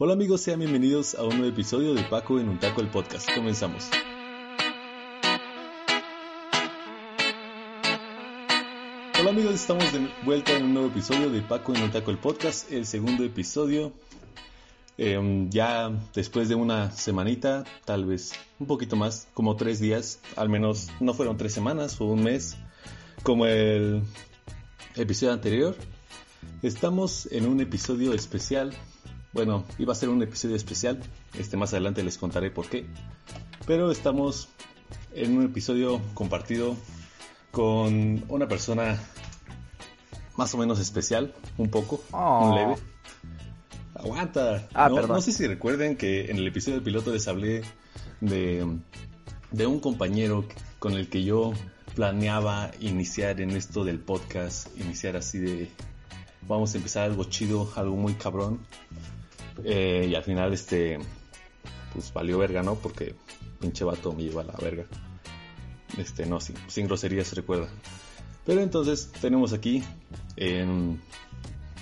Hola amigos, sean bienvenidos a un nuevo episodio de Paco en un taco el podcast. Comenzamos. Hola amigos, estamos de vuelta en un nuevo episodio de Paco en un taco el podcast, el segundo episodio. Em, ya después de una semanita, tal vez un poquito más, como tres días, al menos no fueron tres semanas o un mes, como el episodio anterior. Estamos en un episodio especial bueno, iba a ser un episodio especial, este más adelante les contaré por qué. Pero estamos en un episodio compartido con una persona más o menos especial, un poco, un Oh. leve. Aguanta. Ah, no, perdón. no sé si recuerden que en el episodio del piloto les hablé de, de un compañero con el que yo planeaba iniciar en esto del podcast, iniciar así de vamos a empezar algo chido, algo muy cabrón. Eh, y al final, este, pues valió verga, ¿no? Porque pinche vato me lleva a la verga. Este, no, sin, sin groserías, recuerda. Pero entonces tenemos aquí en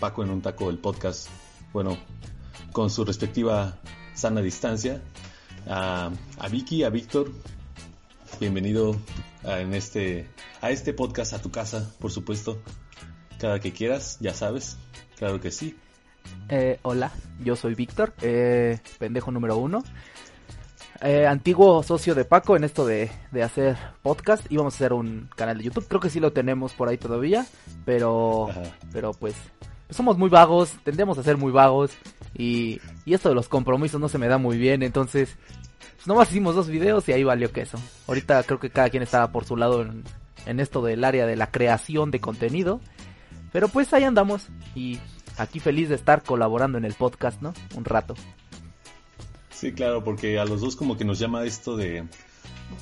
Paco en un taco el podcast, bueno, con su respectiva sana distancia, a, Vicky, a Víctor. Bienvenido a, en este, a este podcast, a tu casa, por supuesto. Cada que quieras, ya sabes. Claro que sí. Eh, hola, yo soy Víctor, eh, pendejo número uno. Eh, antiguo socio de Paco en esto de, de hacer podcast. Íbamos a hacer un canal de YouTube. Creo que sí lo tenemos por ahí todavía. Pero, Ajá. pero pues, pues somos muy vagos. Tendemos a ser muy vagos. Y, y esto de los compromisos no se me da muy bien. Entonces, pues nomás hicimos dos videos y ahí valió queso. Ahorita creo que cada quien estaba por su lado en, en esto del área de la creación de contenido. Pero pues ahí andamos. Y aquí feliz de estar colaborando en el podcast, ¿no? Un rato. Sí, claro, porque a los dos como que nos llama esto de,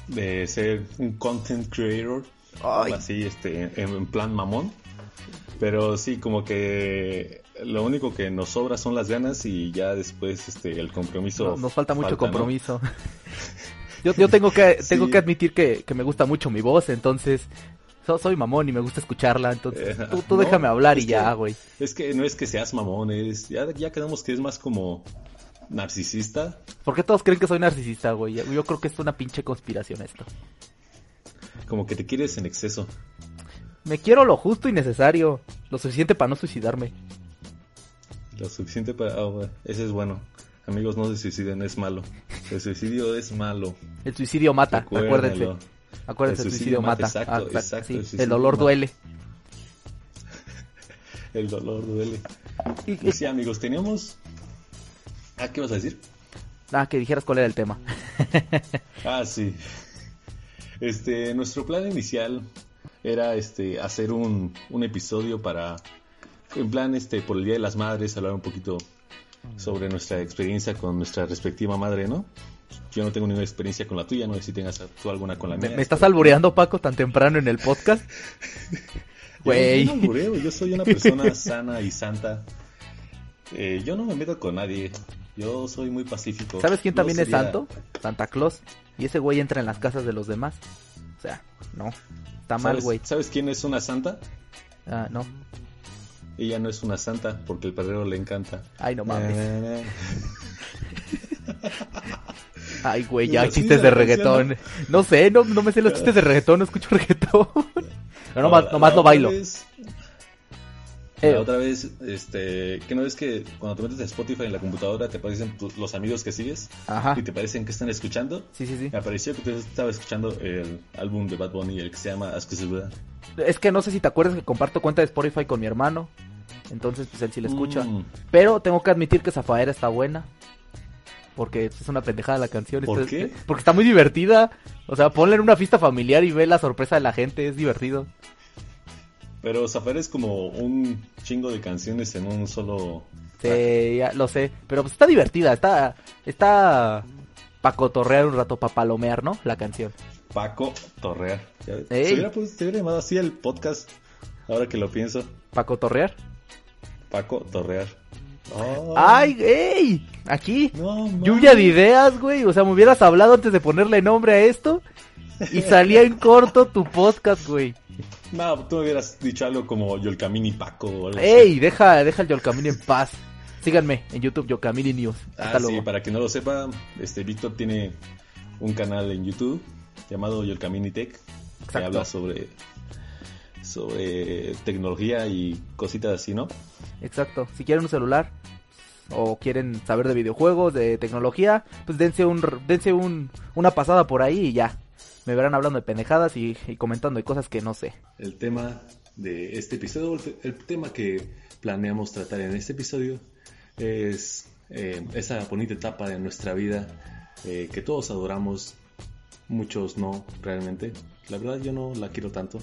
de ser un content creator, Ay. así, este, en, en plan mamón. Pero sí, como que lo único que nos sobra son las ganas y ya después este el compromiso. No- Nos falta mucho compromiso. yo, yo tengo que tengo Sí. que admitir que, que me gusta mucho mi voz, entonces so- soy mamón y me gusta escucharla, entonces Eh, tú, tú no, déjame hablar y ya, güey. Es que no es que seas mamón, es, ya, ya quedamos que es más como narcisista. ¿Por qué todos creen que soy narcisista, güey? Yo creo que es una pinche conspiración esto. Como que te quieres en exceso. Me quiero lo justo y necesario, lo suficiente para no suicidarme. Lo suficiente para... ah, bueno, ese es bueno. Amigos, no se suiciden, es malo. El suicidio es malo. El suicidio mata, acuérdense. Acuérdense, el suicidio, mata. exacto, Ah, exacto, exacto, sí, el El, dolor mata. duele. El dolor duele. Y- Pues sí, amigos, teníamos... Ah, ¿qué vas a decir? ah, que dijeras cuál era el tema. Ah, sí. Este, nuestro plan inicial era este hacer un, un episodio para en plan este por el Día de las Madres hablar un poquito sobre nuestra experiencia con nuestra respectiva madre, ¿no? Yo no tengo ninguna experiencia con la tuya, no sé si tengas tú alguna con la ¿Me, mía. me estás albureando, Paco, tan temprano en el podcast? Güey. Yo, no albureo, yo soy una persona sana y santa. Eh, yo no me meto con nadie. Yo soy muy pacífico. ¿Sabes quién también es sería- santo? Santa Claus. Y ese güey entra en las casas de los demás. O sea, no. Está mal, ¿Sabes, güey. ¿Sabes quién es una santa? Ah, no. Ella no es una santa porque el perrero le encanta. Ay, no mames. Ay, güey, ya chistes de reggaetón. No sé, no, no me sé los chistes de reggaetón, no escucho reggaetón. Pero nomás, nomás la lo otra bailo. vez- Eh, La otra vez, este, que no es que cuando te metes a Spotify en la computadora te aparecen tu- los amigos que sigues Ajá. y te parecen que están escuchando. Sí, sí, sí. Me pareció que te estaba escuchando el álbum de Bad Bunny, el que se llama Ask Us Buddha. Es que no sé si te acuerdas que comparto cuenta de Spotify con mi hermano. Entonces, pues él sí la escucha. Mm, Pero tengo que admitir que Zafaera está buena. Porque es una pendejada la canción. ¿Por qué? Porque está muy divertida. O sea, ponle en una fiesta familiar y ve la sorpresa de la gente. Es divertido. Pero Zafar es como un chingo de canciones en un solo... Sí, ya lo sé. Pero pues está divertida, está... Está... Pa' cotorrear un rato, pa' palomear, ¿no? La canción. Paco Torrear. Ya-. Se hubiera, pues, se hubiera llamado así el podcast, ahora que lo pienso. Pa' cotorrear. Paco Torrear. Oh, ¡Ay, ey! Aquí. No, Lluvia de ideas, güey. O sea, me hubieras hablado antes de ponerle nombre a esto. Y salía en corto tu podcast, güey. No, tú me hubieras dicho algo como Yolcamini Paco o algo así. ¡Ey! Deja, deja el Yolcamini en paz. Síganme en YouTube, Yolcamini News. Hasta Ah, sí, para quien no lo sepa, este Víctor tiene un canal en YouTube llamado Yolcamini Tech que Exacto. habla sobre sobre tecnología y cositas así, ¿no? Exacto. Si quieren un celular o quieren saber de videojuegos, de tecnología, pues dense un dense un, una pasada por ahí y ya. Me verán hablando de pendejadas y, y comentando de cosas que no sé. El tema de este episodio, el, el tema que planeamos tratar en este episodio es eh, esa bonita etapa de nuestra vida eh, que todos adoramos, muchos no realmente. La verdad yo no la quiero tanto,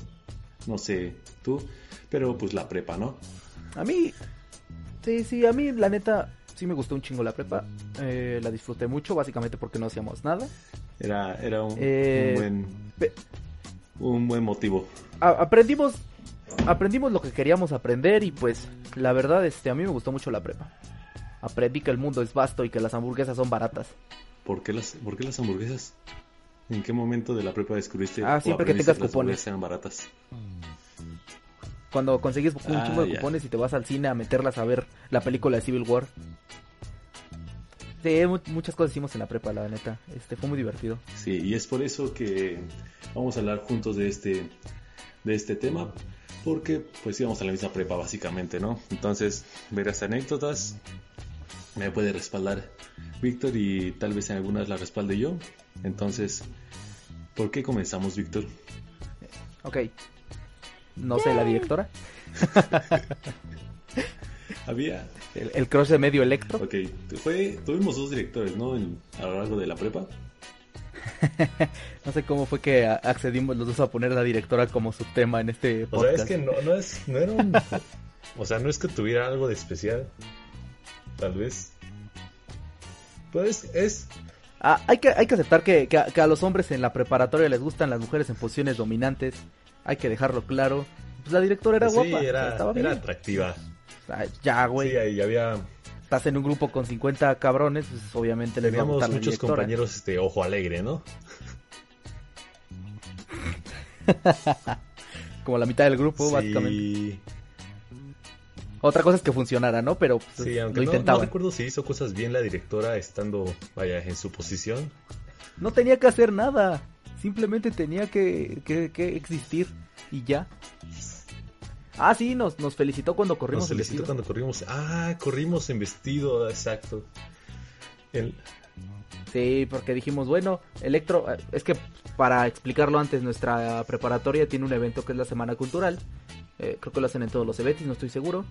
no sé tú, pero pues la prepa, ¿no? A mí, sí, sí, a mí la neta sí me gustó un chingo la prepa. Eh, la disfruté mucho, básicamente porque no hacíamos nada. Era, era un, Eh, un buen, un buen motivo. a- aprendimos aprendimos lo que queríamos aprender y pues la verdad este a mí me gustó mucho la prepa. Aprendí que el mundo es vasto y que las hamburguesas son baratas. ¿Por qué las, por qué las hamburguesas? ¿En qué momento de la prepa descubriste Ah, siempre que tengas cupones. eran baratas? Cuando consigues un Ah, chingo de cupones y te vas al cine a meterlas a ver la película de Civil War. Sí, mu- muchas cosas hicimos en la prepa, la neta. Este fue muy divertido. Sí, y es por eso que vamos a hablar juntos de este, de este tema, porque pues íbamos a la misma prepa básicamente, ¿no? Entonces, verás anécdotas, me puede respaldar Víctor y tal vez en algunas la respalde yo. Entonces, ¿por qué comenzamos, Víctor? Ok. No sé, la directora. Había, El, el crush de medio electro. ok, fue, tuvimos dos directores, ¿no? En- a lo largo de la prepa. No sé cómo fue que accedimos los dos a poner a la directora como subtema en este O sea, podcast. es que no, no es, no era un, o sea, no es que tuviera algo de especial, tal vez. Pues es, Ah, hay, que, hay que aceptar que, que a, que a los hombres en la preparatoria les gustan las mujeres en posiciones dominantes. Hay que dejarlo claro. Pues la directora era sí, guapa. era, estaba bien. era atractiva. Ya, güey. Sí, ahí había, Estás en un grupo con 50 cabrones, pues obviamente les va a teníamos gustar muchos compañeros, este, ojo alegre, ¿no? Como la mitad del grupo, básicamente. Otra cosa es que funcionara, ¿no? Pero pues, sí, lo aunque no, no recuerdo si hizo cosas bien la directora estando, vaya, en su posición. No tenía que hacer nada. Simplemente tenía que, que, que existir. Y ya. Ah, sí, nos, nos felicitó cuando corrimos Nos el felicitó vestido. cuando corrimos. Ah, corrimos en vestido, exacto. El, Sí, porque dijimos, bueno, Electro, eh, es que para explicarlo antes, nuestra preparatoria tiene un evento que es la Semana Cultural. Eh, creo que lo hacen en todos los eventos, no estoy seguro.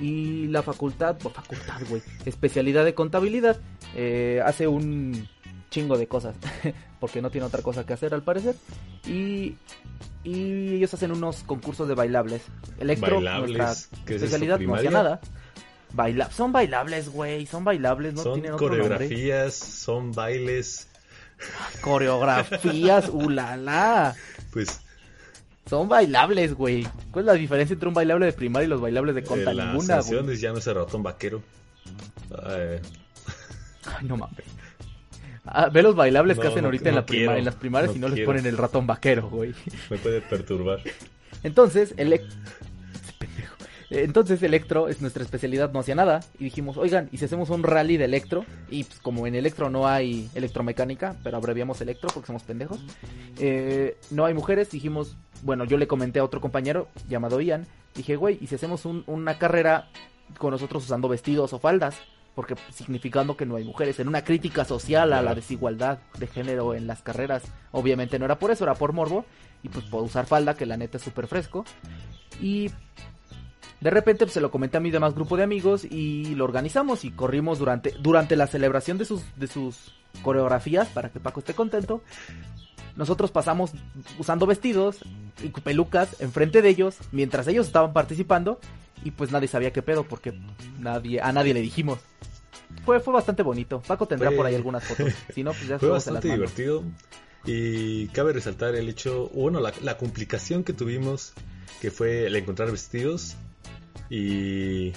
Y la facultad, o facultad, güey, especialidad de contabilidad, eh, hace un chingo de cosas, porque no tiene otra cosa que hacer al parecer. Y, y ellos hacen unos concursos de bailables. Electro, Bailables, nuestra ¿qué es eso, especialidad, no hacía nada. Baila son bailables, güey, son bailables, no son tienen otro nombre. coreografías, son bailes, Coreografías, ulala. pues Son bailables, güey. ¿Cuál es la diferencia entre un bailable de primaria y los bailables de conta? eh, las Ninguna, güey. el ratón vaquero. Eh, Ay, no mames. Ah, ve los bailables que hacen no- ahorita en, prima- las primarias y no les quiero. ponen el ratón vaquero, güey. me puede perturbar. Entonces, el Entonces Electro es nuestra especialidad, no hacía nada. Y dijimos, oigan, ¿y si hacemos un rally de Electro? Y pues, como en Electro no hay electromecánica, pero abreviamos Electro porque somos pendejos. eh, no hay mujeres, dijimos, bueno, yo le comenté a otro compañero llamado Ian. Dije, güey, ¿y si hacemos un- una carrera con nosotros usando vestidos o faldas? Porque significando que no hay mujeres, en una crítica social a la desigualdad de género en las carreras. Obviamente no era por eso, era por morbo. Y pues por usar falda, que la neta es súper fresco. Y de repente pues, se lo comenté a mi demás grupo de amigos y lo organizamos y corrimos durante, durante la celebración de sus, de sus coreografías para que Paco esté contento. nosotros pasamos usando vestidos y pelucas enfrente de ellos mientras ellos estaban participando y pues nadie sabía qué pedo porque nadie a nadie le dijimos. Fue, fue bastante bonito. Paco tendrá Fue- por ahí algunas fotos. Si no, pues ya Fue las bastante divertido y cabe resaltar el hecho, bueno, la, la complicación que tuvimos, que fue el encontrar vestidos y...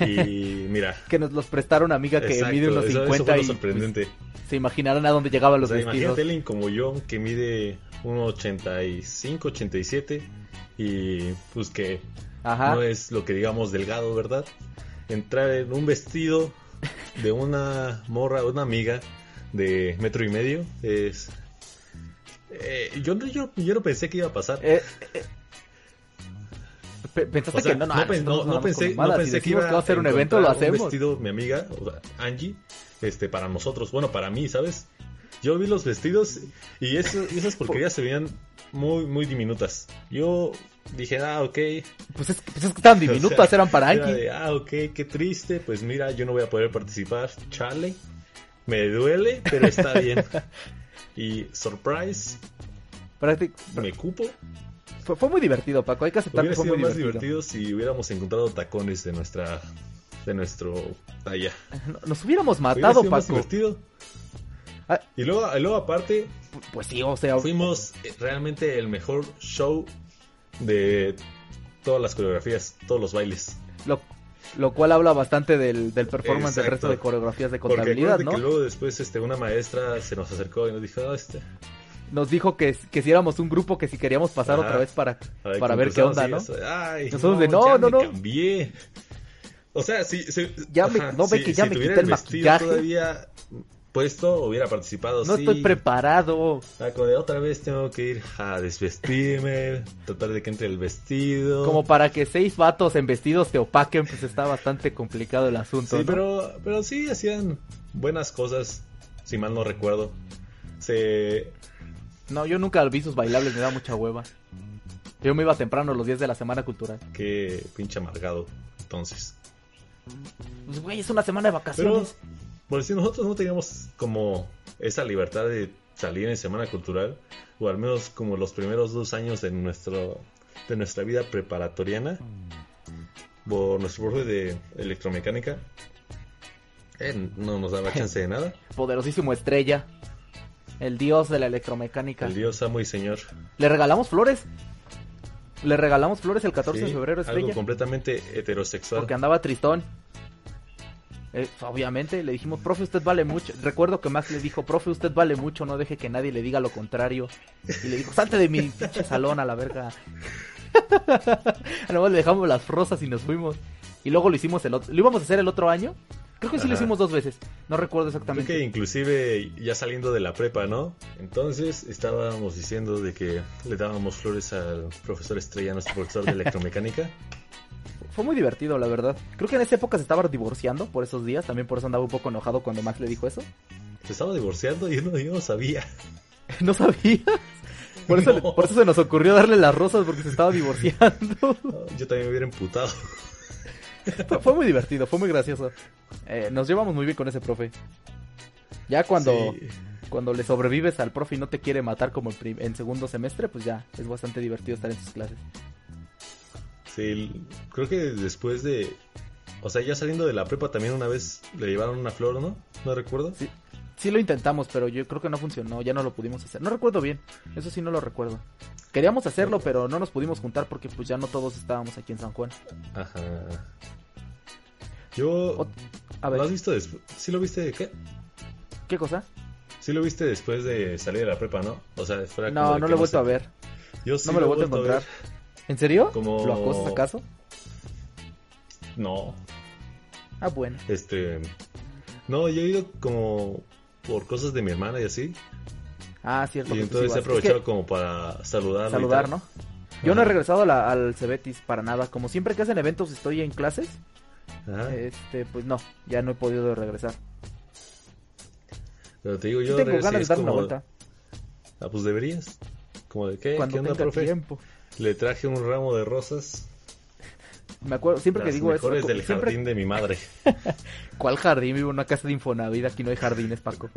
y mira, Que nos los prestaron amiga que exacto, mide unos eso- eso 50 fue lo y pues, sorprendente. se imaginarán a dónde llegaban O los sea, vestidos. imagínate alguien como yo que mide 1,85, 87 y pues que Ajá. no es lo que digamos delgado, ¿verdad? Entrar en un vestido de una morra, una amiga de metro y medio es... eh, yo, no- yo, yo no pensé que iba a pasar. Eh, eh, Pensaste O sea, que no, no, no, nosotros no- pensé, no mamadas. Si pensé que iba a ser un evento, lo hacemos. Un vestido, mi amiga, o sea, Angie, este, para nosotros, bueno, para mí, ¿sabes? Yo vi los vestidos y, eso, y esas porquerías se veían muy, muy diminutas. Yo dije, ah, ok. Pues es, pues es que O diminutas, sea, eran para Anki. de, ah, ok, qué triste. Pues mira, yo no voy a poder participar. Chale. Me duele, pero está bien. Y surprise, Práctic- me cupo. Fue, fue muy divertido, Paco. Hay que aceptar Hubiera que fue sido muy más divertido. divertido si hubiéramos encontrado tacones de nuestra de nuestro talla. No- Nos hubiéramos Hubiera matado, sido más Paco. divertido. Ah. Y luego, y luego aparte, Pues sí, o sea, fuimos eh, realmente el mejor show de todas las coreografías, todos los bailes. lo, lo cual habla bastante del, del performance del resto de coreografías de Porque contabilidad, acuérdate ¿no? que luego después este, una maestra se nos acercó y nos dijo, "Ah, este, Nos dijo que, que si éramos un grupo, que si queríamos pasar otra vez para, para ver qué onda, ¿no? Ay, Nosotros de, no, ya no, me no. cambié. O sea, si, si- Ya me- no ve que ya me quité el maquillaje. todavía puesto, hubiera participado. No sí. estoy preparado. Ah, como de otra vez tengo que ir a desvestirme, tratar de que entre el vestido. Como para que seis vatos en vestidos te opaquen, pues está bastante complicado el asunto. Sí, ¿no? pero, pero sí hacían buenas cosas, si mal no recuerdo. Se... No, yo nunca vi sus bailables, me da mucha hueva. Yo me iba temprano los días de la semana cultural. Qué pinche amargado, entonces. Pues, güey, es una semana de Pero, vacaciones. por si nosotros no teníamos como esa libertad de salir en Semana Cultural, o al menos como los primeros dos años de, nuestro, de nuestra vida preparatoriana, por nuestro profe de electromecánica, eh, no nos daba chance de nada. Poderosísimo estrella. El dios de la electromecánica. El dios amo y señor. ¿Le regalamos flores? Le regalamos flores el 14 de febrero, algo estrella. completamente heterosexual. Porque andaba tristón. Eh, obviamente le dijimos, profe, usted vale mucho. Recuerdo que Max le dijo, profe, usted vale mucho, no deje que nadie le diga lo contrario. Y le dijo, salte de mi pinche salón a la verga. Además le dejamos las rosas y nos fuimos. Y luego lo hicimos el otro. ¿Lo íbamos a hacer el otro año? Creo que sí lo hicimos dos veces. No recuerdo Creo exactamente. que inclusive ya saliendo de la prepa, ¿no? Entonces estábamos diciendo de que le dábamos flores al profesor Estrella, nuestro profesor de electromecánica. Fue muy divertido, la verdad. Creo que en esa época se estaba divorciando por esos días. También por eso andaba un poco enojado cuando Max le dijo eso. Se estaba divorciando y yo no, yo no sabía. ¿No sabías? Por eso, No. por eso se nos ocurrió darle las rosas porque se estaba divorciando. Yo también me hubiera emputado. Fue, fue muy divertido, fue muy gracioso. Eh, nos llevamos muy bien con ese profe. Ya cuando, Sí. cuando le sobrevives al profe y no te quiere matar como en, en segundo semestre, pues ya es bastante divertido estar en sus clases. Sí, creo que después de... O sea, ya saliendo de la prepa también una vez le llevaron una flor, ¿no? No recuerdo. Sí, sí lo intentamos, pero yo creo que no funcionó, ya no lo pudimos hacer. No recuerdo bien, eso sí no lo recuerdo. Queríamos hacerlo, pero no nos pudimos juntar porque pues ya no todos estábamos aquí en San Juan. Ajá. Yo... Ot- A ¿Lo has ver, visto después? ¿Sí lo viste? ¿Qué? ¿qué cosa? Sí lo viste después de salir de la prepa, ¿no? O sea, fuera No, de no lo he vuelto a ver. Yo sí No me lo he vuelto a ver. encontrar. ¿En serio? Como- ¿Lo acosas acaso? No, Ah, bueno. este... No, yo he ido como por cosas de mi hermana y así. Ah, cierto. Y entonces sí he. Es aprovechado que como para saludar. saludar, ¿no? Yo no he regresado a la- al Cebetis para nada. Como siempre que hacen eventos estoy en clases. Ajá. Este, pues no, ya no he podido regresar. Pero te digo, Sí yo tengo regresé ganas de darme una como- vuelta. Ah, pues deberías. Como de qué, Cuando ¿qué onda, tenga profe? tiempo. Le traje un ramo de rosas. Me acuerdo, siempre que las digo eso. mejores del siempre- jardín de mi madre. ¿Cuál jardín? Vivo en una casa de Infonavit, aquí no hay jardines, Paco.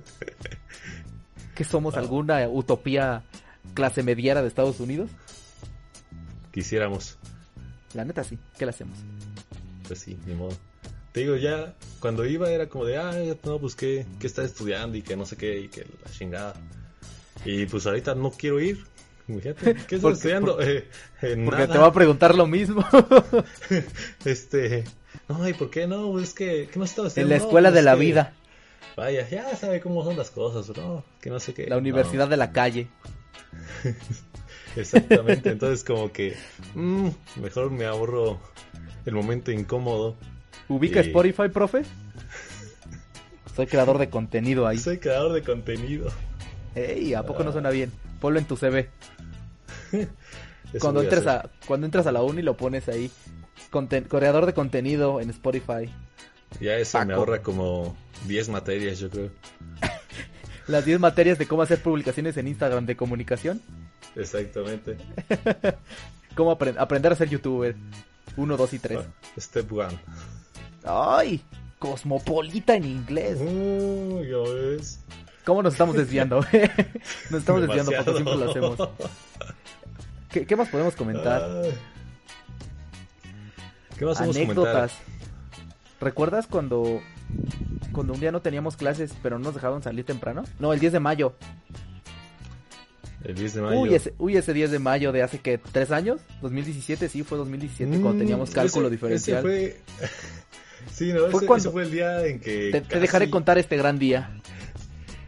¿Qué somos? Ah. ¿Alguna utopía clase mediera de Estados Unidos? Quisiéramos. La neta sí. ¿Qué le hacemos? Pues sí, ni modo. Te digo, ya cuando iba era como de, ah, no, pues qué, qué estás estudiando y que no sé qué, y que la chingada. Y pues ahorita no quiero ir. Fíjate, ¿qué estás Porque- estudiando? Eh, eh, Porque nada. te va a preguntar lo mismo. Este, no, ¿y por qué no? Es que, ¿qué no estaba en estudiando? la No, escuela de la que- vida. Vaya, ya sabe cómo son las cosas, ¿no? Que no sé qué. La universidad de la calle. Exactamente, entonces como que, mm, mejor me ahorro el momento incómodo. ¿Ubica Sí. Spotify, profe? Soy creador de contenido ahí. Soy creador de contenido. Ey, ¿a poco no suena bien? Ponlo en tu CV. Cuando voy a cuando entras a la uni lo pones ahí. Conten- creador de contenido en Spotify. Ya eso me ahorra como 10 materias, yo creo. Las 10 materias de cómo hacer publicaciones en Instagram de comunicación. Exactamente. Cómo apre- aprender a ser youtuber. 1, 2 y 3. Ah, Step one. ¡Ay! Cosmopolita en inglés. Uh, ya ves. ¿Cómo nos estamos desviando? nos estamos desviando porque siempre lo hacemos. ¿Qué, qué más podemos comentar? ¿Qué más Anécdotas. ¿Recuerdas cuando cuando un día no teníamos clases, pero no nos dejaban salir temprano? No, el 10 de mayo. El 10 de mayo. Uy ese, uy, ese 10 de mayo de hace que tres años, 2017, sí, fue 2017 cuando Mm, teníamos cálculo ese- diferencial. Ese fue... sí, no, ¿Fue ese, cuando? ese fue el día en que... Te, dejaré contar este gran día.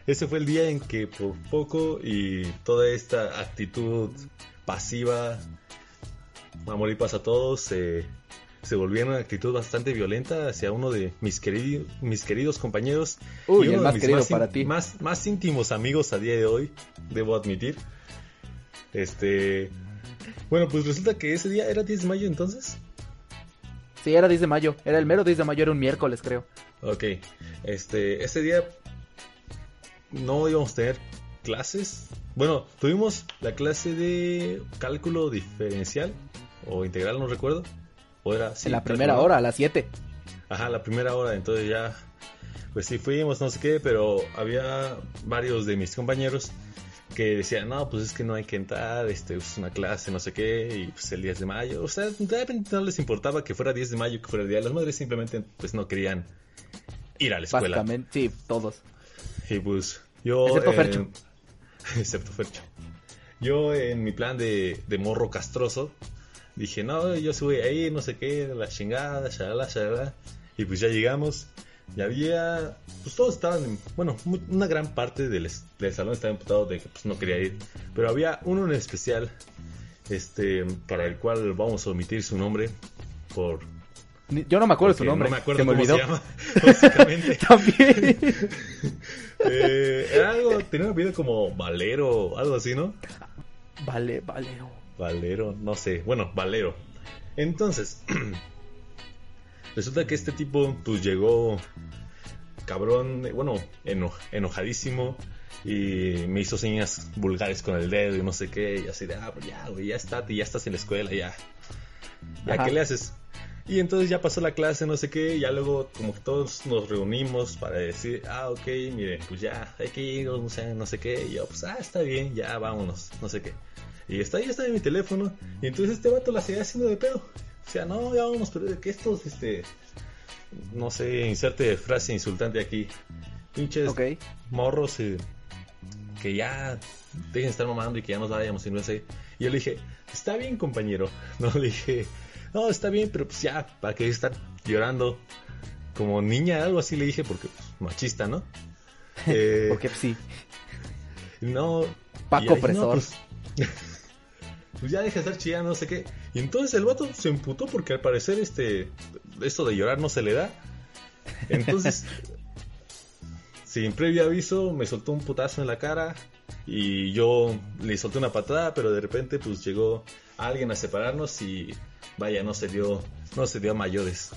Ese fue el día en que por poco y toda esta actitud pasiva, amor y paz a todos, se, se volvió una actitud bastante violenta hacia uno de mis, queridos mis queridos compañeros. Uy, y uno el de más mis querido más para ti. Más, más íntimos amigos a día de hoy, debo admitir. Este... Bueno, pues resulta que ese día era 10 de mayo entonces. Sí, era 10 de mayo. Era el mero 10 de mayo, era un miércoles, creo. Ok, este, ese día no íbamos a tener clases. Bueno, tuvimos la clase de cálculo diferencial o integral, no recuerdo. O era, sí, en la primera hora, a las 7. Ajá, la primera hora, entonces ya, pues sí fuimos, no sé qué, pero había varios de mis compañeros que decían, no, pues es que no hay que entrar, este, es una clase, no sé qué, y pues el 10 de mayo, o sea, de repente no les importaba que fuera 10 de mayo, que fuera el Día de las Madres, simplemente pues no querían ir a la escuela. Básicamente, sí, todos. Y pues yo... Excepto eh, Fercho. excepto Fercho. Yo en mi plan de, de morro castroso dije, no, yo sí voy a ir, no sé qué, la chingada, shalala, shalala. Y pues ya llegamos. Y había, pues todos estaban, en- bueno, una gran parte del, del salón estaba imputado de que pues no quería ir. Pero había uno en especial, este, para el cual vamos a omitir su nombre por... Yo no me acuerdo su nombre. No me acuerdo se me cómo olvidó. se llama, básicamente. También. Eh, era algo, tenía un apellido como Valero, algo así, ¿no? vale, Valero. Valero, no sé, bueno, Valero. Entonces, resulta que este tipo, pues llegó cabrón, bueno, eno- enojadísimo y me hizo señas vulgares con el dedo y no sé qué, y así de, ah, pues ya, güey, ya está, ya estás en la escuela, ya. ¿Ya qué le haces? Y entonces ya pasó la clase, no sé qué, y ya luego como que todos nos reunimos para decir, ah, ok, mire, pues ya, hay que ir, no sé, no sé qué, y yo, pues, ah, está bien, ya, vámonos, no sé qué. Y está ahí, está en mi teléfono, y entonces este vato la seguía haciendo de pedo. O sea, no, ya vámonos, pero que estos, este, no sé, inserte frase insultante aquí. Pinches morros eh, que ya dejen de estar mamando y que ya nos vayamos y no sé. Y yo le dije, está bien compañero. No le dije, no, está bien, pero pues ya, ¿para qué estar llorando? Como niña, algo así le dije, porque pues, machista, ¿no? Eh, Porque sí. no. Paco opresor. pues, pues ya deja de estar chillando, no sé qué. Y entonces el vato se emputó porque al parecer este esto de llorar no se le da. Entonces, sin previo aviso, me soltó un putazo en la cara y yo le solté una patada, pero de repente pues llegó alguien a separarnos y vaya, no se dio, no se dio a mayores.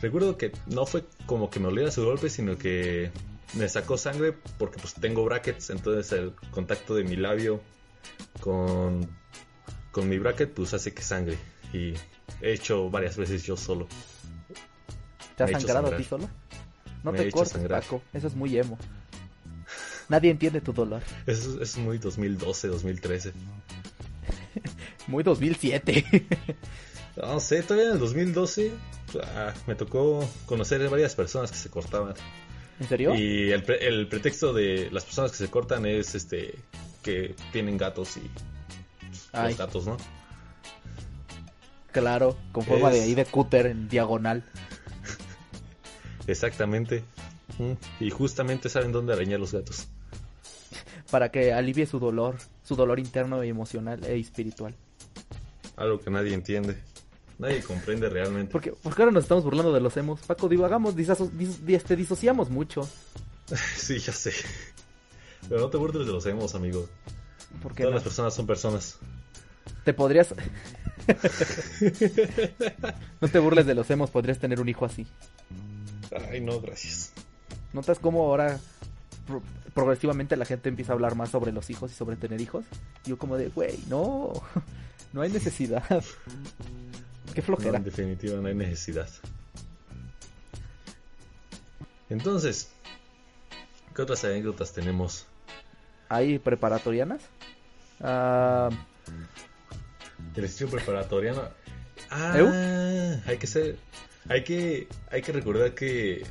Recuerdo que no fue como que me oliera su golpe, sino que me sacó sangre porque pues tengo brackets, entonces el contacto de mi labio con, con mi bracket pues hace que sangre y he hecho varias veces yo solo. ¿Te has Me sangrado a ti solo? No Me te cortes, sangrar. Paco. Eso es muy emo. Nadie entiende tu dolor. Es, es muy 2012, 2013. Muy 2007. No sé, todavía en el 2012 ah, me tocó conocer varias personas que se cortaban. ¿En serio? Y el, pre- el pretexto de las personas que se cortan es este que tienen gatos y Ay, los gatos, ¿no? claro, con forma de ahí de cúter en diagonal. Exactamente. Y justamente saben dónde arañar los gatos. Para que alivie su dolor, su dolor interno y emocional e espiritual. Algo que nadie entiende. Nadie comprende realmente. Porque, porque ahora nos estamos burlando de los emos. Paco, divagamos, disaso- dis- dis- este, disociamos mucho. Sí, ya sé. Pero no te burles de los emos, amigo. Porque Todas no? las personas son personas. te podrías... no te burles de los emos, podrías tener un hijo así. Ay, no, gracias. ¿Notas cómo ahora pro- progresivamente la gente empieza a hablar más sobre los hijos y sobre tener hijos? Yo como de, güey, no, no hay necesidad. Qué No, flojera. en definitiva, no hay necesidad. Entonces, ¿qué otras anécdotas tenemos? ¿Hay preparatorianas? Ah, El estilo preparatoriano. Ah, ¿Eu? hay que ser. Hay que, hay que recordar que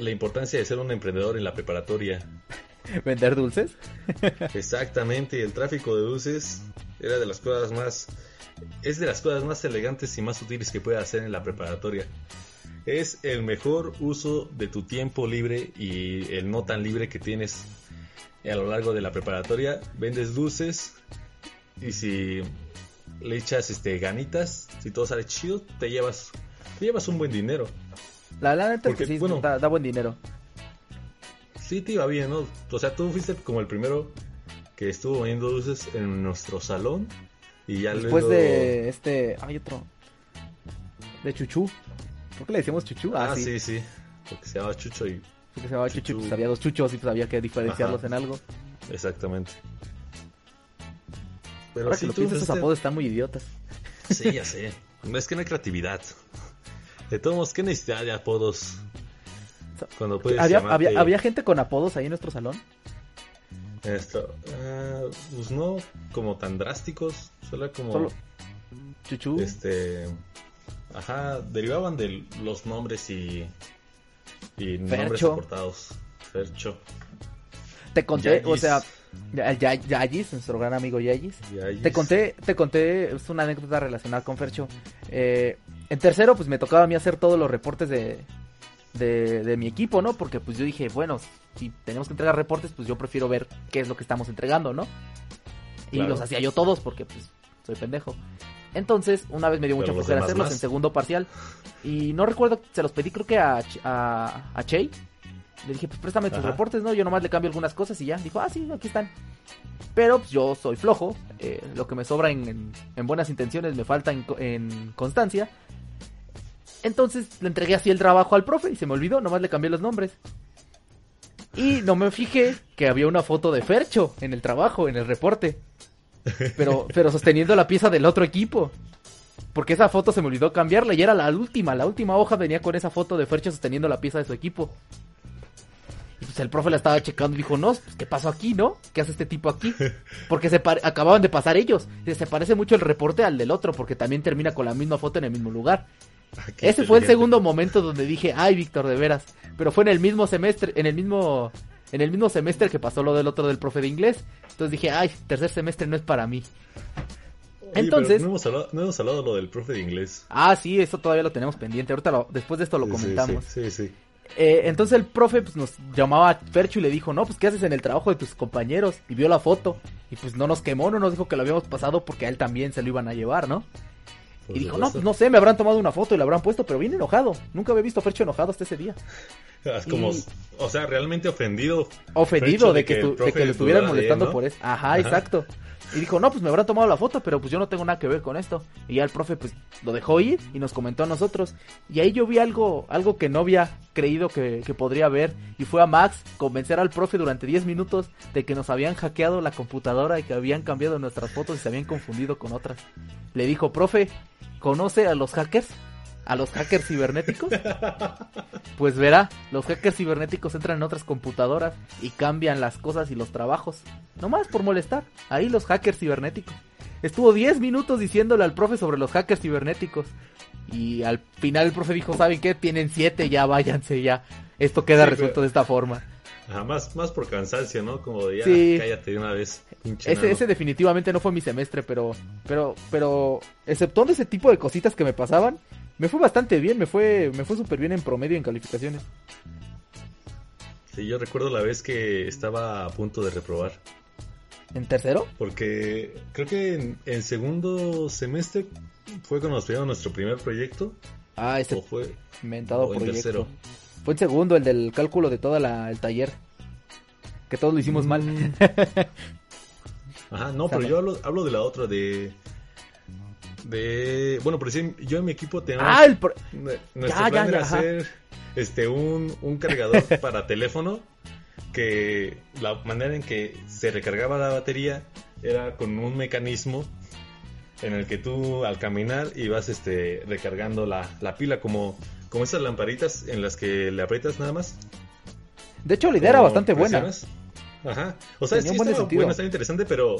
la importancia de ser un emprendedor en la preparatoria. ¿Vender dulces? Exactamente, el tráfico de luces era de las cosas más. Es de las cosas más elegantes y más útiles que puedes hacer en la preparatoria. Es el mejor uso de tu tiempo libre y el no tan libre que tienes a lo largo de la preparatoria. Vendes dulces y si le echas este ganitas, si todo sale chido, te llevas, te llevas un buen dinero. La, la neta es que Porque, sí, bueno. da, da buen dinero. Sí, te iba bien, ¿no? O sea, tú fuiste como el primero que estuvo vendiendo dulces en nuestro salón y ya Después luego... de este... Hay otro. De Chuchu. ¿Por qué le decimos Chuchu? Ah, Ah, sí. sí, sí. Porque se llama Chucho y... Porque se llamaba Chuchu, Chuchu. pues había dos chuchos y pues había que diferenciarlos Ajá. en algo. Exactamente. Pero Ahora sí, que lo tú piensas, esos fuiste- apodos están muy idiotas. Sí, ya sé. Es que no hay creatividad. De todos modos, ¿qué necesidad de apodos? Cuando puedes ¿Había, llamarte- había, había gente con apodos ahí en nuestro salón? Esto, ah, pues no como tan drásticos, solo como... Solo Chuchu. Este... Ajá, derivaban de los nombres y... Y nombres Fercho. acortados. Fercho. Te conté, o sea, ya- ya- Yayis, nuestro gran amigo Yayis. Yayis. Te conté, te conté, es una anécdota relacionada con Fercho. Eh, en tercero, pues me tocaba a mí hacer todos los reportes de, de, de mi equipo, ¿no? Porque pues yo dije, bueno, si tenemos que entregar reportes, pues yo prefiero ver qué es lo que estamos entregando, ¿no? Y Claro. los hacía yo todos porque pues soy pendejo. Entonces, una vez me dio mucha flojera hacerlos más. en segundo parcial. Y no recuerdo, se los pedí creo que a, a, a Chey. Le dije, pues préstame tus reportes, ¿no? Yo nomás le cambio algunas cosas y ya. Dijo, ah, sí, aquí están. Pero pues, yo soy flojo. eh, lo que me sobra en, en- en buenas intenciones me falta en, en constancia. Entonces le entregué así el trabajo al profe y se me olvidó, nomás le cambié los nombres. Y no me fijé que había una foto de Fercho en el trabajo, en el reporte. Pero, pero sosteniendo la pieza del otro equipo. Porque esa foto se me olvidó cambiarla y era la última. La última hoja venía con esa foto de Fercho sosteniendo la pieza de su equipo. Y pues el profe la estaba checando y dijo, no, pues, ¿qué pasó aquí, no? ¿Qué hace este tipo aquí? Porque se acababan de pasar ellos. Se parece mucho el reporte al del otro porque también termina con la misma foto en el mismo lugar. Qué Ese fue el segundo momento donde dije, ay, Víctor, de veras. Pero fue en el mismo semestre, en el mismo, en el mismo semestre que pasó lo del otro del profe de inglés. Entonces dije, ay, tercer semestre no es para mí. Oye, Entonces- No hemos, hablado, no hemos hablado lo del profe de inglés. Ah, sí, eso todavía lo tenemos pendiente. Ahorita lo- después de esto lo sí, comentamos. Sí, sí, sí. Eh, entonces el profe pues, nos llamaba a Fercho y le dijo, no, pues ¿qué haces en el trabajo de tus compañeros? Y vio la foto. Y pues no nos quemó, no nos dijo que lo habíamos pasado porque a él también se lo iban a llevar, ¿no? Y dijo, no, pues no sé, me habrán tomado una foto y la habrán puesto, pero bien enojado. Nunca había visto a Fercho enojado hasta ese día. Es como, Y- o sea, realmente ofendido. ofendido de de que, de que lo estuvieran él, molestando ¿no? por eso. Ajá, Ajá. exacto. Y dijo, no, pues me habrán tomado la foto, pero pues yo no tengo nada que ver con esto. Y ya el profe pues lo dejó ir y nos comentó a nosotros. Y ahí yo vi algo, algo que no había creído que, que podría ver. Y fue a Max convencer al profe durante 10 minutos de que nos habían hackeado la computadora y que habían cambiado nuestras fotos y se habían confundido con otras. Le dijo, profe, ¿conoce a los hackers? a los hackers cibernéticos? Pues verá, los hackers cibernéticos entran en otras computadoras y cambian las cosas y los trabajos. Nomás por molestar. Ahí los hackers cibernéticos. Estuvo 10 minutos diciéndole al profe sobre los hackers cibernéticos. Y al final el profe dijo, ¿saben qué? Tienen 7, ya váyanse, ya. Esto queda Sí, resuelto pero- de esta forma. Ajá, más, más por cansancio, ¿no? Como de ya, Sí. cállate de una vez. Ese, ese definitivamente no fue mi semestre, pero, pero, pero, exceptuando ese tipo de cositas que me pasaban, me fue bastante bien, me fue, me fue súper bien en promedio en calificaciones. Sí, yo recuerdo la vez que estaba a punto de reprobar. ¿En tercero? Porque creo que en, en segundo semestre fue cuando nos pidieron nuestro primer proyecto. Ah, ese O fue. inventado o en tercero. Fue el segundo, el del cálculo de todo el taller. Que todos lo hicimos mal. Mm. Ajá, no, pero yo hablo, hablo de la otra, de. De. Bueno, por decir, yo en mi equipo teníamos. ah, el pro- Nue- Nuestro Ya, plan ya, era ya, ajá. hacer este un, un cargador para teléfono que la manera en que se recargaba la batería era con un mecanismo en el que tú al caminar ibas este recargando la, la pila como como esas lamparitas en las que le aprietas nada más. De hecho, la idea era bastante buena. Ajá. O sea, Tenía sí buen estaba buena, estaba interesante, pero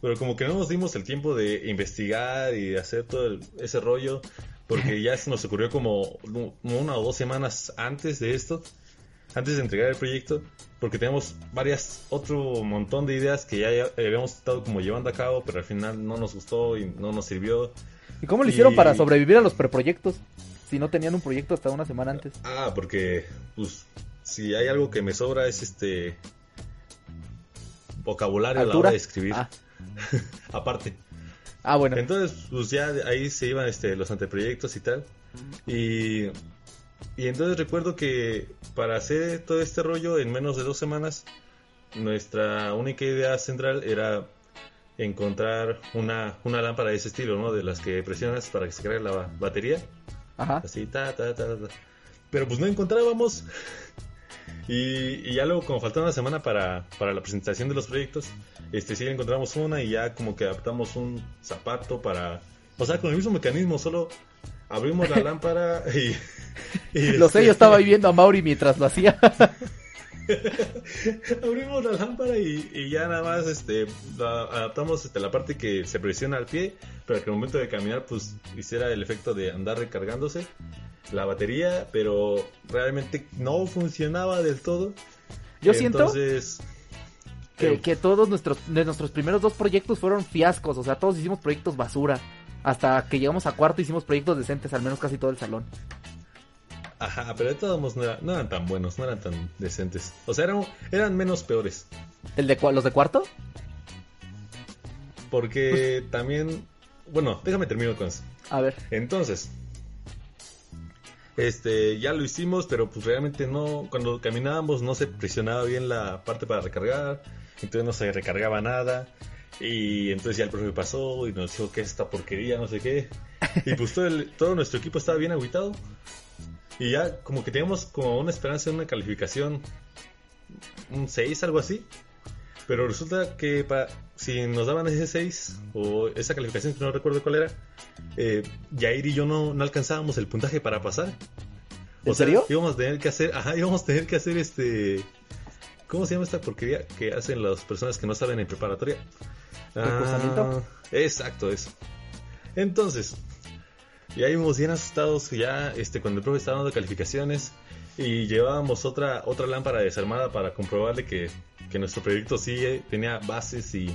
pero como que no nos dimos el tiempo de investigar y de hacer todo el- ese rollo, porque ya se nos ocurrió como una o dos semanas antes de esto, antes de entregar el proyecto, porque teníamos varias, otro montón de ideas que ya, ya habíamos estado como llevando a cabo, pero al final no nos gustó y no nos sirvió. ¿Y cómo lo hicieron Y- para sobrevivir a los preproyectos? Si no tenían un proyecto hasta una semana antes. Ah, porque pues si hay algo que me sobra es este vocabulario a la ¿Altura? hora de escribir, Ah, aparte. ah, bueno. Entonces, pues ya ahí se iban este, los anteproyectos y tal. Y, y entonces recuerdo que para hacer todo este rollo en menos de dos semanas, nuestra única idea central era encontrar una, una lámpara de ese estilo, ¿no? De las que presionas para que se cargue la ba- batería. Ajá. Así, ta, ta, ta, ta. Pero pues no encontrábamos. Y, y ya luego, como faltaba una semana para, para la presentación de los proyectos, este sí encontramos una y ya como que adaptamos un zapato para... O sea, con el mismo mecanismo, solo abrimos la lámpara y... y, Lo sé, este, yo estaba ahí viendo a Mauri mientras lo hacía. abrimos la lámpara y, y ya nada más este adaptamos este, la parte que se presiona al pie para que al momento de caminar pues hiciera el efecto de andar recargándose la batería pero realmente no funcionaba del todo Yo siento que, que todos nuestros, de nuestros primeros dos proyectos fueron fiascos. O sea, todos hicimos proyectos basura. Hasta que llegamos a cuarto hicimos proyectos decentes, al menos casi todo el salón. Ajá pero de todos modos no, era- no eran tan buenos no eran tan decentes o sea eran, eran menos peores ¿El de los de cuarto? porque Pues también bueno déjame termino con eso A ver. Entonces, este, ya lo hicimos, pero pues realmente no, cuando caminábamos no se presionaba bien la parte para recargar, entonces no se recargaba nada, y entonces ya el profe pasó y nos dijo que esta porquería, no sé qué, y pues todo, el- todo nuestro equipo estaba bien aguitado, y ya como que teníamos como una esperanza de una calificación, un 6, algo así, pero resulta que pa- si nos daban ese 6 o esa calificación que no recuerdo cuál era, eh, Jair y yo no, no alcanzábamos el puntaje para pasar. ¿En serio? Íbamos a tener que hacer, ajá, íbamos a tener que hacer este... ¿Cómo se llama esta porquería que hacen las personas que no saben en preparatoria? Ah, exacto, eso. Entonces, ya íbamos bien asustados ya este, cuando el profe estaba dando calificaciones y llevábamos otra, otra lámpara desarmada para comprobarle que, que nuestro proyecto sí eh, tenía bases y,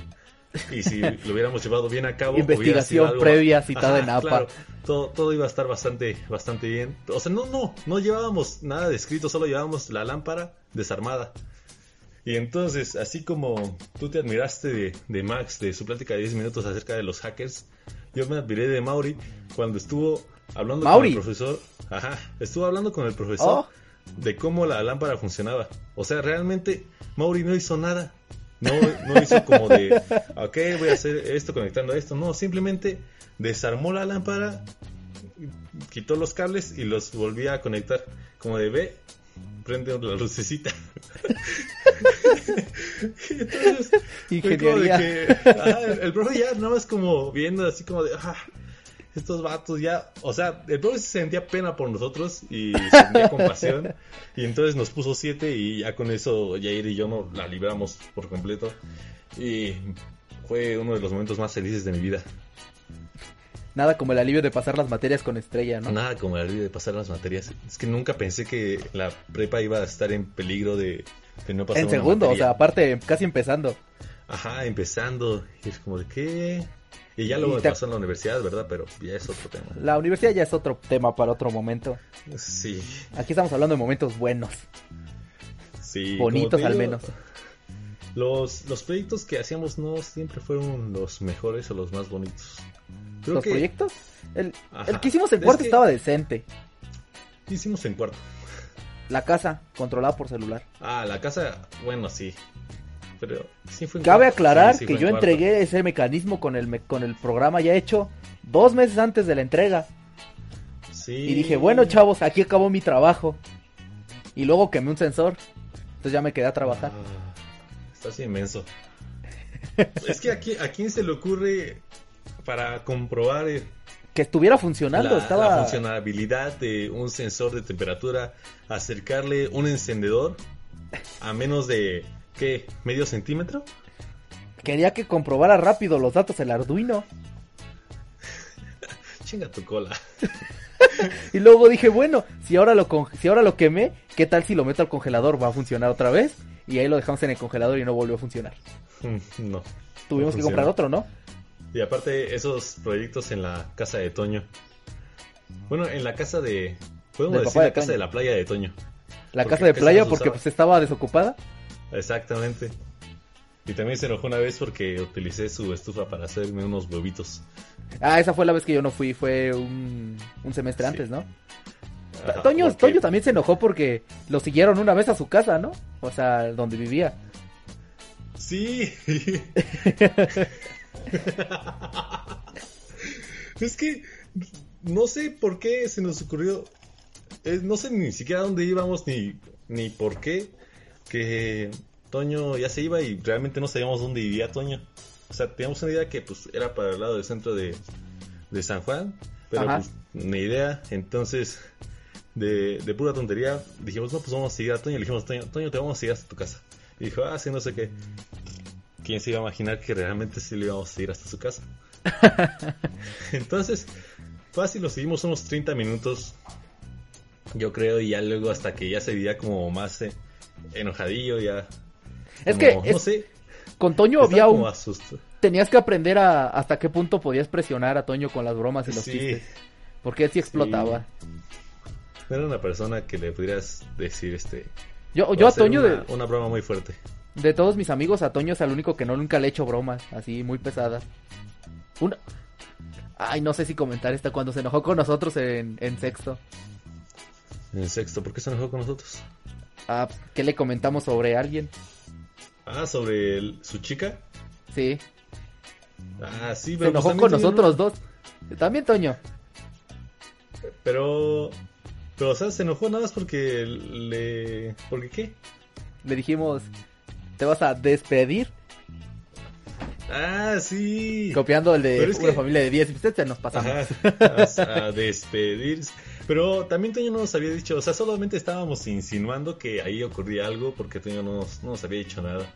y si lo hubiéramos llevado bien a cabo. Investigación algo- previa citada en APA. claro, todo, todo iba a estar bastante, bastante bien. O sea, no, no, no llevábamos nada de escrito, solo llevábamos la lámpara desarmada. Y entonces, así como tú te admiraste de, de Max, de su plática de 10 minutos acerca de los hackers, yo me admiré de Mauri cuando estuvo hablando Mauri. con el profesor. Ajá, estuvo hablando con el profesor Oh. de cómo la lámpara funcionaba. O sea, realmente Mauri no hizo nada. No, no hizo como de, ok, voy a hacer esto conectando a esto. No, simplemente desarmó la lámpara, quitó los cables y los volvía a conectar. Como de, ve, prende la lucecita. Entonces, Ingeniería. que, ajá, el, el profe ya nada más como viendo así como de, ah, estos vatos ya, o sea, el profe se sentía pena por nosotros y sentía compasión. Y entonces nos puso siete y ya con eso Jair y yo no la libramos por completo. Y fue uno de los momentos más felices de mi vida. Nada como el alivio de pasar las materias con estrella, ¿no? Nada como el alivio de pasar las materias. Es que nunca pensé que la prepa iba a estar en peligro de, no en segundo, o sea, aparte, casi empezando. Ajá, empezando. Y es como de qué. Y ya luego te- pasó en la universidad, ¿verdad? Pero ya es otro tema. La universidad ya es otro tema para otro momento. Sí, Aquí estamos hablando de momentos buenos, sí. bonitos al menos. Los, los proyectos que hacíamos no siempre fueron los mejores o los más bonitos. Creo ¿Los que proyectos? El, el que hicimos en Es cuarto que- estaba decente. ¿qué hicimos en cuarto? La casa, controlada por celular. Ah, la casa, bueno, sí. Pero sí fue Cabe cuarto. aclarar Sí, sí que yo en entregué ese mecanismo con el, me- con el programa ya hecho dos meses antes de la entrega. Sí. Y dije, bueno chavos, aquí acabó mi trabajo. Y luego quemé un sensor. Entonces ya me quedé a trabajar. Ah, estás inmenso. es que aquí, a quién se le ocurre para comprobar Que estuviera funcionando, la, estaba... la funcionabilidad de un sensor de temperatura, acercarle un encendedor a menos de, ¿qué? ¿Medio centímetro? Quería que comprobara rápido los datos el Arduino. Chinga tu cola. Y luego dije, bueno, si ahora lo si ahora lo quemé, ¿qué tal si lo meto al congelador? ¿Va a funcionar otra vez? Y ahí lo dejamos en el congelador y no volvió a funcionar. Mm, No. Tuvimos que comprar otro, ¿no? Y aparte, esos proyectos en la casa de Toño. Bueno, en la casa de. Podemos decir la casa Toño. de la playa de Toño. La Porque casa de playa no porque pues estaba desocupada. Exactamente. Y también se enojó una vez porque utilicé su estufa para hacerme unos huevitos. Ah, esa fue la vez que yo no fui, fue un, un semestre Sí. antes, ¿no? Ajá, Toño, porque- Toño también se enojó porque lo siguieron una vez a su casa, ¿no? O sea, donde vivía. Sí. es que no sé por qué se nos ocurrió. eh, no sé ni siquiera dónde íbamos ni, ni por qué. Que Toño ya se iba y realmente no sabíamos dónde vivía Toño. O sea, teníamos una idea que pues era para el lado del centro de, de San Juan. Pero Ajá. pues ni idea. Entonces, de, de pura tontería, dijimos, no, pues vamos a seguir a Toño. Le dijimos, Toño, Toño, te vamos a seguir hasta tu casa. Y dijo, ah, sí, no sé qué. ¿Quién se iba a imaginar que realmente sí le íbamos a seguir hasta su casa? Entonces, fácil, lo seguimos unos 30 minutos, yo creo, y ya luego hasta que ya se veía como más eh, enojadillo, ya... Es como, que no sé, Con Toño estaba había un... Tenías que aprender a hasta qué punto podías presionar a Toño con las bromas y los Sí. chistes. Porque él sí explotaba. No era una persona que le pudieras decir este... Yo, yo a Toño, una, de, una broma muy fuerte. De todos mis amigos, a Toño es el único que no nunca le he hecho bromas, así muy pesadas. Una... Ay, no sé si comentar esta cuando se enojó con nosotros en, en sexto. En sexto, ¿por qué se enojó con nosotros? Ah, ¿Qué le comentamos sobre alguien? Ah, sobre el- su chica. Sí, Ah, sí, se pero enojó pues con también nosotros dos. También Toño. Pero... Pero, o sea, se enojó nada más porque le... ¿Porque qué? Le dijimos, te vas a despedir. Ah, sí. Copiando el de una que- familia de 10. Usted se nos pasamos. Ajá, a despedirse. Pero también Toño no nos había dicho, o sea, solamente estábamos insinuando que ahí ocurría algo porque Toño no nos, no nos había dicho nada.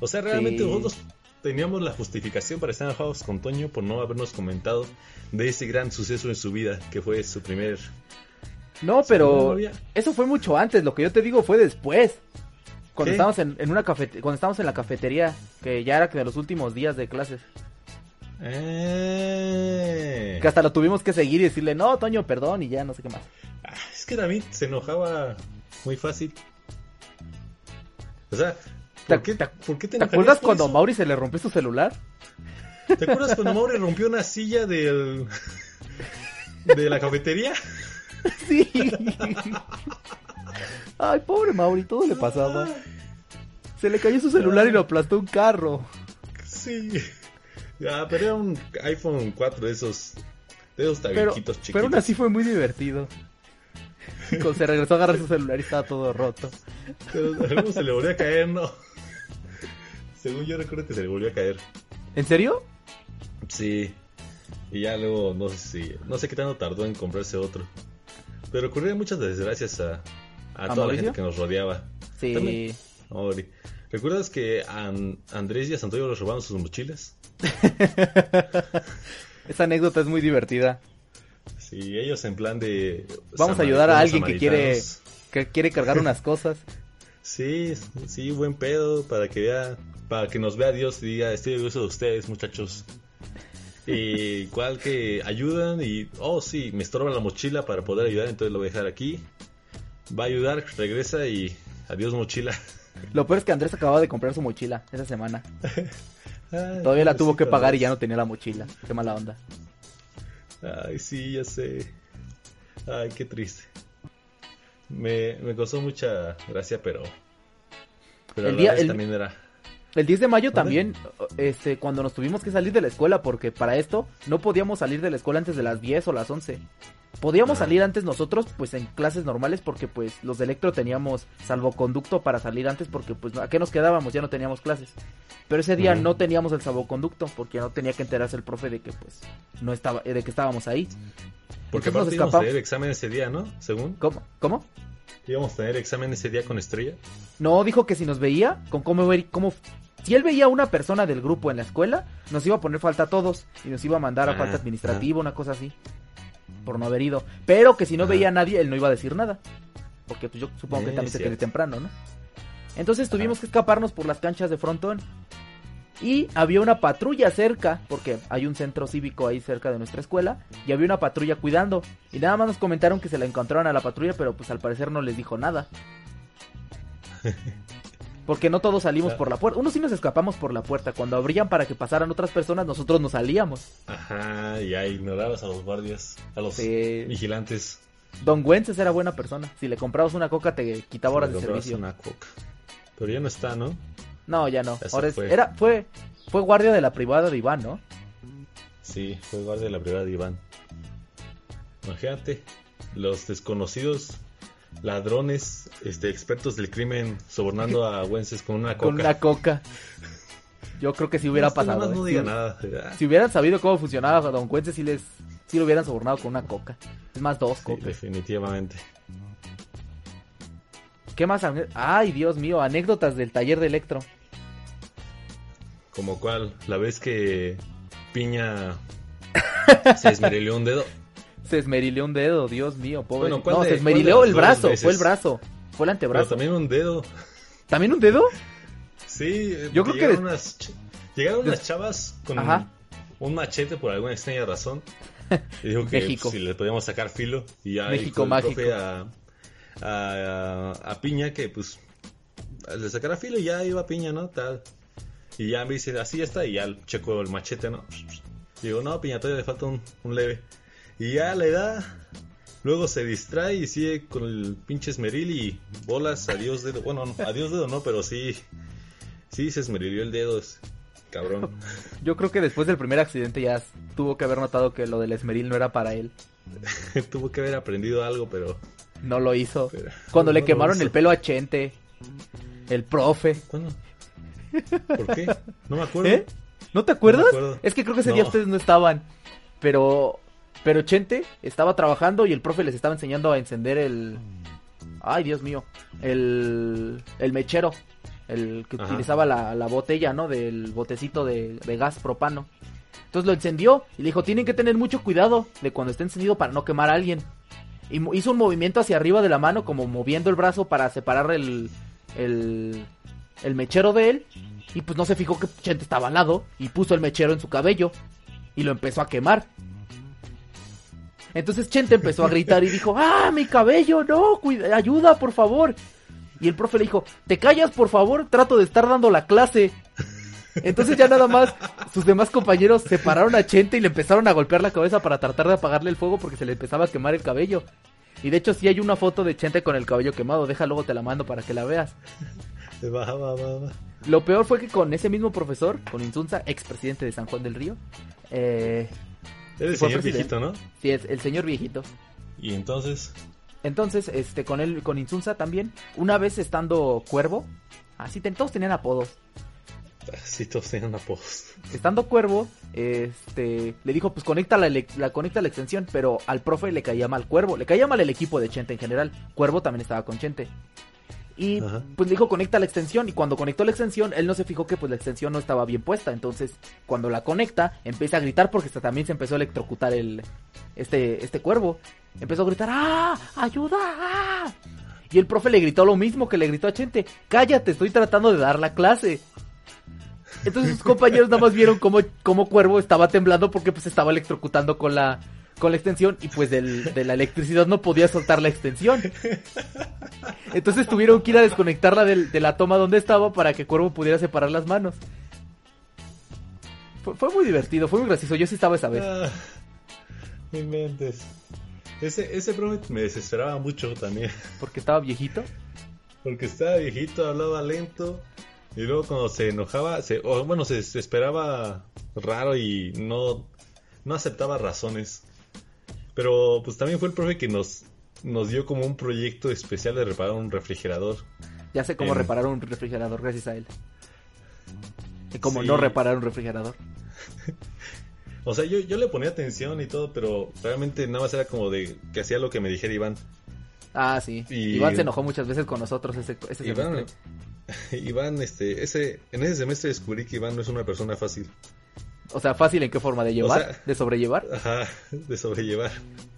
O sea, realmente Sí. nosotros teníamos la justificación para estar enojados con Toño por no habernos comentado de ese gran suceso en su vida, que fue su primer... No, pero eso fue mucho antes. Lo que yo te digo fue después. Cuando estábamos en, en una cafete- cuando estábamos en la cafetería, que ya era de los últimos días de clases. Eh. Que hasta lo tuvimos que seguir y decirle, no, Toño, perdón, y ya no sé qué más. Ah, es que David se enojaba muy fácil. O sea, ¿por ¿Te- qué, te- ¿por qué te ¿Te enojarías acuerdas cuando eso? Mauri se le rompió su celular? ¿Te acuerdas cuando Mauri rompió una silla del... de la cafetería? Sí. Ay, pobre Mauri, todo le pasaba. Se le cayó su celular y lo aplastó un carro. Sí. Ya, pero era un iPhone 4 de esos... De esos Pero, chiquitos. pero aún así fue muy divertido. Cuando se regresó a agarrar su celular y estaba todo roto. Pero a alguno se le volvió a caer, ¿no? Según yo recuerdo que se le volvió a caer. ¿En serio? Sí. Y ya luego no sé si, no sé qué tanto tardó en comprarse otro. Pero ocurrieron muchas desgracias a, a, ¿A toda la gente que nos rodeaba. Sí. También. ¿Recuerdas que a Andrés y a Santoyo les robaron sus mochilas? Esa anécdota es muy divertida. Sí, ellos en plan de... Vamos a ayudar a alguien que quiere, que quiere cargar unas cosas. Sí, sí, buen pedo, para que vea, para que nos vea Dios y diga, estoy orgulloso de ustedes, muchachos. Y igual que ayudan y, oh sí, me estorba la mochila para poder ayudar, entonces lo voy a dejar aquí. Va a ayudar, regresa y adiós mochila. Lo peor es que Andrés acababa de comprar su mochila esa semana. Ay, Todavía la tuvo que pagar y ya no tenía la mochila. Qué mala onda. Ay, sí, ya sé. Ay, qué triste. Me, me causó mucha gracia, pero... Pero El a la día- vez el- también era... El 10 de mayo también, este, cuando nos tuvimos que salir de la escuela, porque para esto no podíamos salir de la escuela antes de las 10 o las 11. Podíamos salir antes nosotros, pues en clases normales, porque pues los de electro teníamos salvoconducto para salir antes, porque pues a qué nos quedábamos, ya no teníamos clases. Pero ese día no teníamos el salvoconducto, porque no tenía que enterarse el profe de que pues no estaba, de que estábamos ahí. Porque nos aparte íbamos a tener examen ese día, ¿no? Según. ¿Cómo? ¿Cómo? Íbamos a tener examen ese día con Estrella. No, dijo que si nos veía, con cómo cómo... Si él veía a una persona del grupo en la escuela, nos iba a poner falta a todos y nos iba a mandar a Ah, falta administrativa, una cosa así, por no haber ido. Pero que si no veía a nadie, él no iba a decir nada. Porque pues yo supongo que Eh, también se quede temprano, ¿no? Entonces tuvimos que escaparnos por las canchas de frontón. Y había una patrulla cerca, porque hay un centro cívico ahí cerca de nuestra escuela, y había una patrulla cuidando. Y nada más nos comentaron que se la encontraron a la patrulla, pero pues al parecer no les dijo nada. Porque no todos salimos por la puerta. Unos sí nos escapamos por la puerta. Cuando abrían para que pasaran otras personas, nosotros nos salíamos. Ajá, y ahí ignorabas a los guardias, a los Sí. vigilantes. Don Güences era buena persona. Si le comprabas una coca, te quitaba horas de servicio. una coca. Pero ya no está, ¿no? No, ya no. Ya Ahora es- era, fue, fue guardia de la privada de Iván, ¿no? Sí, fue guardia de la brigada de Iván. Imagínate, los desconocidos ladrones, este, expertos del crimen, sobornando a Wences con una coca. Con una coca. Yo creo que si hubiera Este pasado. No ¿eh? diga Si- nada. Si hubieran sabido cómo funcionaba Don Güences, sí les, sí lo hubieran sobornado con una coca. Es más, dos sí, cocas. definitivamente. ¿Qué más? Ay, Dios mío, anécdotas del taller de Electro. Como cual, la vez que Piña se esmerilió un dedo. Se esmerileó un dedo, Dios mío, pobre. Bueno, ¿cuál no, de- se esmerileó el brazo, veces? fue el brazo. Fue el Pero antebrazo. también un dedo. ¿También un dedo? Sí, eh, Yo creo que llegaron unas, ch- llegaron unas chavas con Ajá. un machete por alguna extraña razón. Y dijo que México. si le podíamos sacar filo. Y ya México mágico. a, a, a Piña que pues le sacara filo y ya iba Piña, ¿no? Tal. Y ya me dice, así ya está, y ya checo el machete, ¿no? Digo, no, Piña, todavía le falta un, un leve. Y ya le da. Luego se distrae y sigue con el pinche esmeril y bolas, adiós dedo. Bueno, no, adiós dedo no, pero sí. Sí, se esmerilió el dedo, es cabrón. Yo creo que después del primer accidente ya tuvo que haber notado que lo del esmeril no era para él. Tuvo que haber aprendido algo, pero. No lo hizo. pero- Cuando le no quemaron el pelo a Chente. El profe. ¿Cuándo? ¿Por qué? No me acuerdo. ¿Eh? ¿No te acuerdas? No me acuerdo. es que creo que ese día ustedes no estaban. Pero. Pero Chente estaba trabajando y el profe les estaba enseñando a encender el. Ay, Dios mío. El. El mechero. El que Ajá. utilizaba la, la botella, ¿no? Del botecito de, de gas propano. Entonces lo encendió y le dijo: Tienen que tener mucho cuidado de cuando esté encendido para no quemar a alguien. Y hizo un movimiento hacia arriba de la mano, como moviendo el brazo para separar el. El. El mechero de él. Y pues no se fijó que Chente estaba al lado y puso el mechero en su cabello y lo empezó a quemar. Entonces Chente empezó a gritar y dijo, ¡ah, mi cabello! ¡No! cuida- ¡Ayuda, por favor! Y el profe le dijo, ¿te callas, por favor? Trato de estar dando la clase. Entonces ya nada más sus demás compañeros separaron a Chente y le empezaron a golpear la cabeza para tratar de apagarle el fuego porque se le empezaba a quemar el cabello. Y de hecho sí hay una foto de Chente con el cabello quemado, deja luego te la mando para que la veas. Va, va, va, va. Lo peor fue que con ese mismo profesor, con Insunza, expresidente de San Juan del Río, eh, Era el señor presidente. viejito, ¿no? sí, es el señor viejito. Y entonces. Entonces, este, con él, con Insunza también, una vez estando cuervo, así ten- todos tenían apodos. Sí, todos tenían apodos. Estando Cuervo, este, le dijo, pues conecta la conecta la extensión, pero al profe le caía mal Cuervo, le caía mal el equipo de Chente en general. Cuervo también estaba con Chente. Y Ajá. pues le dijo conecta la extensión y cuando conectó la extensión él no se fijó que pues la extensión no estaba bien puesta entonces cuando la conecta empieza a gritar porque hasta también se empezó a electrocutar el este este cuervo empezó a gritar ¡ah! ayuda ¡ah! y el profe le gritó lo mismo que le gritó a Chente cállate estoy tratando de dar la clase entonces sus compañeros nada más vieron cómo, cómo Cuervo estaba temblando porque pues estaba electrocutando con la con la extensión y pues del- de la electricidad no podía soltar la extensión. Entonces tuvieron que ir a desconectarla del- de la toma donde estaba para que Cuervo pudiera separar las manos. Fue, fue muy divertido, fue muy gracioso. Yo sí estaba esa vez. Ah, no inventes. Ese, ese profe me desesperaba mucho también. Porque estaba viejito. Porque estaba viejito, hablaba lento. Y luego cuando se enojaba, se, o, bueno, se desesperaba raro y no, no aceptaba razones. Pero pues también fue el profe que nos, nos dio como un proyecto especial de reparar un refrigerador. Ya sé cómo reparar un refrigerador gracias a él. Y cómo Sí. no reparar un refrigerador. O sea, yo, yo le ponía atención y todo, pero realmente nada más era como de que hacía lo que me dijera Iván. Ah, sí. Y- Iván se enojó muchas veces con nosotros ese, ese Iván, semestre. Iván, este, ese, en ese semestre descubrí que Iván no es una persona fácil. O sea, fácil en qué forma de llevar, sea- de sobrellevar. Ajá, de sobrellevar.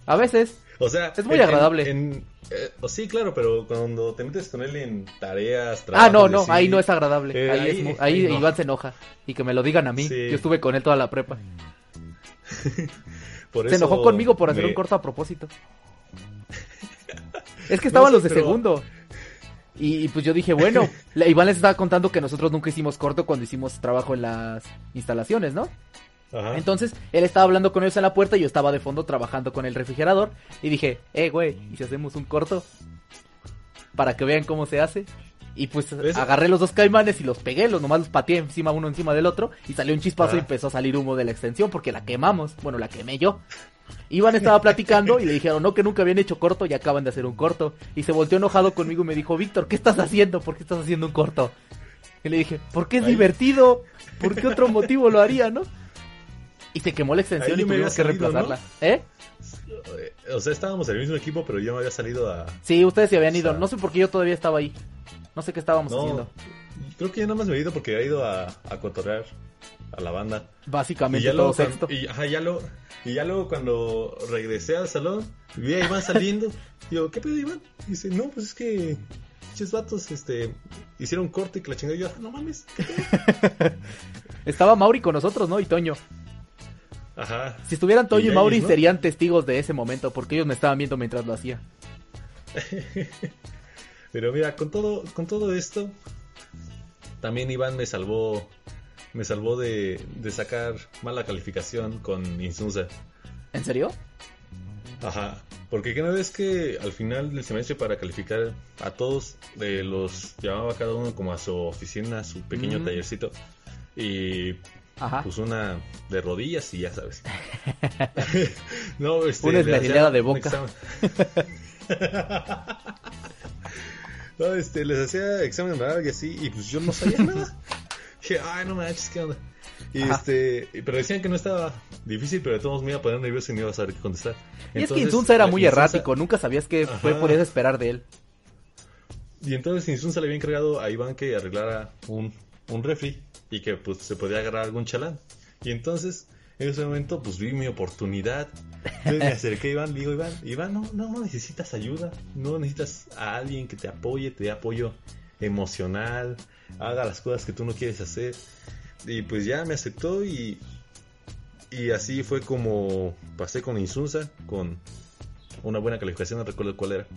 A veces. O sea, Es muy en- agradable. en- eh, sí, claro, pero cuando te metes con él en tareas, Ah, no, trabajos y no, así, ahí no es agradable. Eh, ahí ahí- es mu- ahí ahí no. Iván se enoja. Y que me lo digan a mí. Sí. Yo estuve con él toda la prepa. por Se enojó conmigo por hacer me- un corto a propósito. es que estaban No, los de pero- segundo. Y, y pues yo dije, bueno, Iván les estaba contando que nosotros nunca hicimos corto cuando hicimos trabajo en las instalaciones, ¿no? Ajá. Entonces, él estaba hablando con ellos en la puerta y yo estaba de fondo trabajando con el refrigerador. Y dije, eh, güey, ¿y si hacemos un corto? Para que vean cómo se hace. Y pues agarré los dos caimanes y los pegué, los nomás los pateé encima uno encima del otro. Y salió un chispazo Ajá. y empezó a salir humo de la extensión porque la quemamos. Bueno, la quemé yo. Iván estaba platicando y le dijeron, no, que nunca habían hecho corto y acaban de hacer un corto. Y se volteó enojado conmigo y me dijo, Víctor, ¿qué estás haciendo? ¿Por qué estás haciendo un corto? Y le dije, porque es divertido. ¿Por qué otro motivo lo haría, no? Y se quemó la extensión Ahí y yo me tuvimos que salido, reemplazarla. ¿Eh? Eh, O sea, estábamos en el mismo equipo, pero yo me había salido a... Sí, ustedes se habían ido. O sea- No sé por qué yo todavía estaba ahí. No sé qué estábamos No, haciendo. creo que ya nada más me he ido porque he ido a, a cotorrear a la banda. Básicamente Y ya, todo luego, sexto. y, ajá, ya, luego, y ya luego cuando regresé al salón, vi a Iván saliendo. Digo, ¿qué pedo, Iván? Y dice, no, pues es que pinches vatos este, hicieron corte y que la chingada. Y yo, "Ah, no mames. ¿qué pedo?". Estaba Mauri con nosotros, ¿no? Y Toño. Ajá. Si estuvieran Toño y, Y Mauri serían testigos de ese momento porque ellos me estaban viendo mientras lo hacía. Pero mira, con todo, con todo esto, también Iván me salvó, me salvó de, de sacar mala calificación con Insunza. ¿En serio? Ajá. Porque cada vez que al final del semestre para calificar a todos, eh, los llamaba cada uno como a su oficina, a su pequeño Mm. tallercito. Y Ajá. pues una de rodillas y ya sabes. no, este, Una esmerilada de boca. no, este, les hacía examen oral y así, y pues yo no sabía nada. Dije, ay, no manches, ¿qué onda? Y Ajá. este, pero decían que no estaba difícil, pero de todos modos me iba a poner nervioso y no iba a saber qué contestar. Y es que Insunza era muy Insunza- errático, nunca sabías qué podías esperar de él. Y entonces Insunza le había encargado a Iván que arreglara un, un refri y que pues se podía agarrar algún chalán. Y entonces, en ese momento, pues vi mi oportunidad. Entonces me acerqué a Iván, le digo, Iván, Iván, no, no, no necesitas ayuda, no necesitas a alguien que te apoye, te dé apoyo emocional, haga las cosas que tú no quieres hacer. Y pues ya me aceptó y, y así fue como pasé con Insunza, con una buena calificación, no recuerdo cuál era.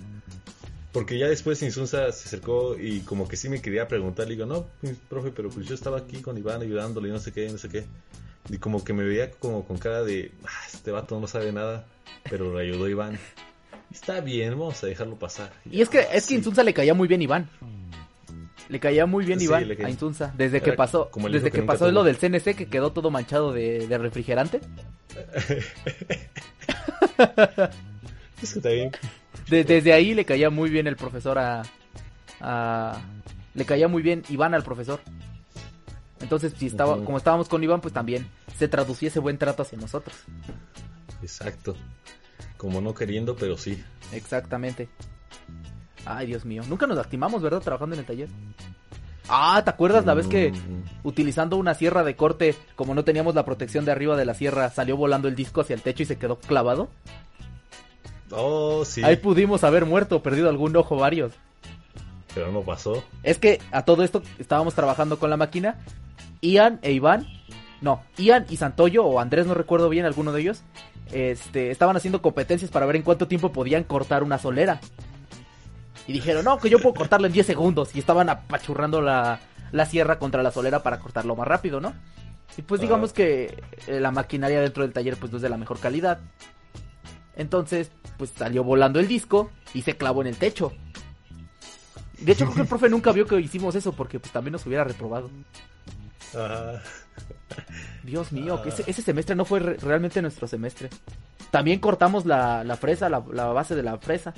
Porque ya después Insunza se acercó y como que sí me quería preguntar, le digo, no, pues, profe, pero pues yo estaba aquí con Iván ayudándole y no sé qué, no sé qué. Y como que me veía como con cara de, ah, este vato no sabe nada, pero le ayudó Iván. Está bien, vamos a dejarlo pasar. Y es que "Ah, es que sí". Insunza le caía muy bien Iván. Le caía muy bien Sí, Iván a Insunza. Desde Era que pasó, como desde que pasó tuvo. lo del CNC que quedó todo manchado de, de refrigerante. Es que está bien. De- desde ahí le caía muy bien el profesor a, a- Le caía muy bien Iván al profesor. Entonces, si estaba, como estábamos con Iván, pues también se traducía ese buen trato hacia nosotros. Exacto. Como no queriendo, pero sí. Exactamente. Ay, Dios mío. Nunca nos lastimamos, ¿verdad? Trabajando en el taller. Ah, ¿te acuerdas la vez que Mm, utilizando una sierra de corte, como no teníamos la protección de arriba de la sierra, salió volando el disco hacia el techo y se quedó clavado? Oh, sí. Ahí pudimos haber muerto o perdido algún ojo varios. Pero no pasó. Es que a todo esto estábamos trabajando con la máquina. Ian e Iván, no, Ian y Santoyo o Andrés, no recuerdo bien, alguno de ellos, este, estaban haciendo competencias para ver en cuánto tiempo podían cortar una solera. Y dijeron, no, que yo puedo cortarlo en 10 segundos. Y estaban apachurrando la, la sierra contra la solera para cortarlo más rápido, ¿no? Y pues Ah. digamos que eh, la maquinaria dentro del taller pues no es de la mejor calidad. Entonces, pues salió volando el disco y se clavó en el techo. De hecho, creo que el profe nunca vio que hicimos eso porque pues también nos hubiera reprobado. Ajá. Dios mío, que Ah. ese, ese semestre no fue re- realmente nuestro semestre. También cortamos la, la fresa, la, la base de la fresa.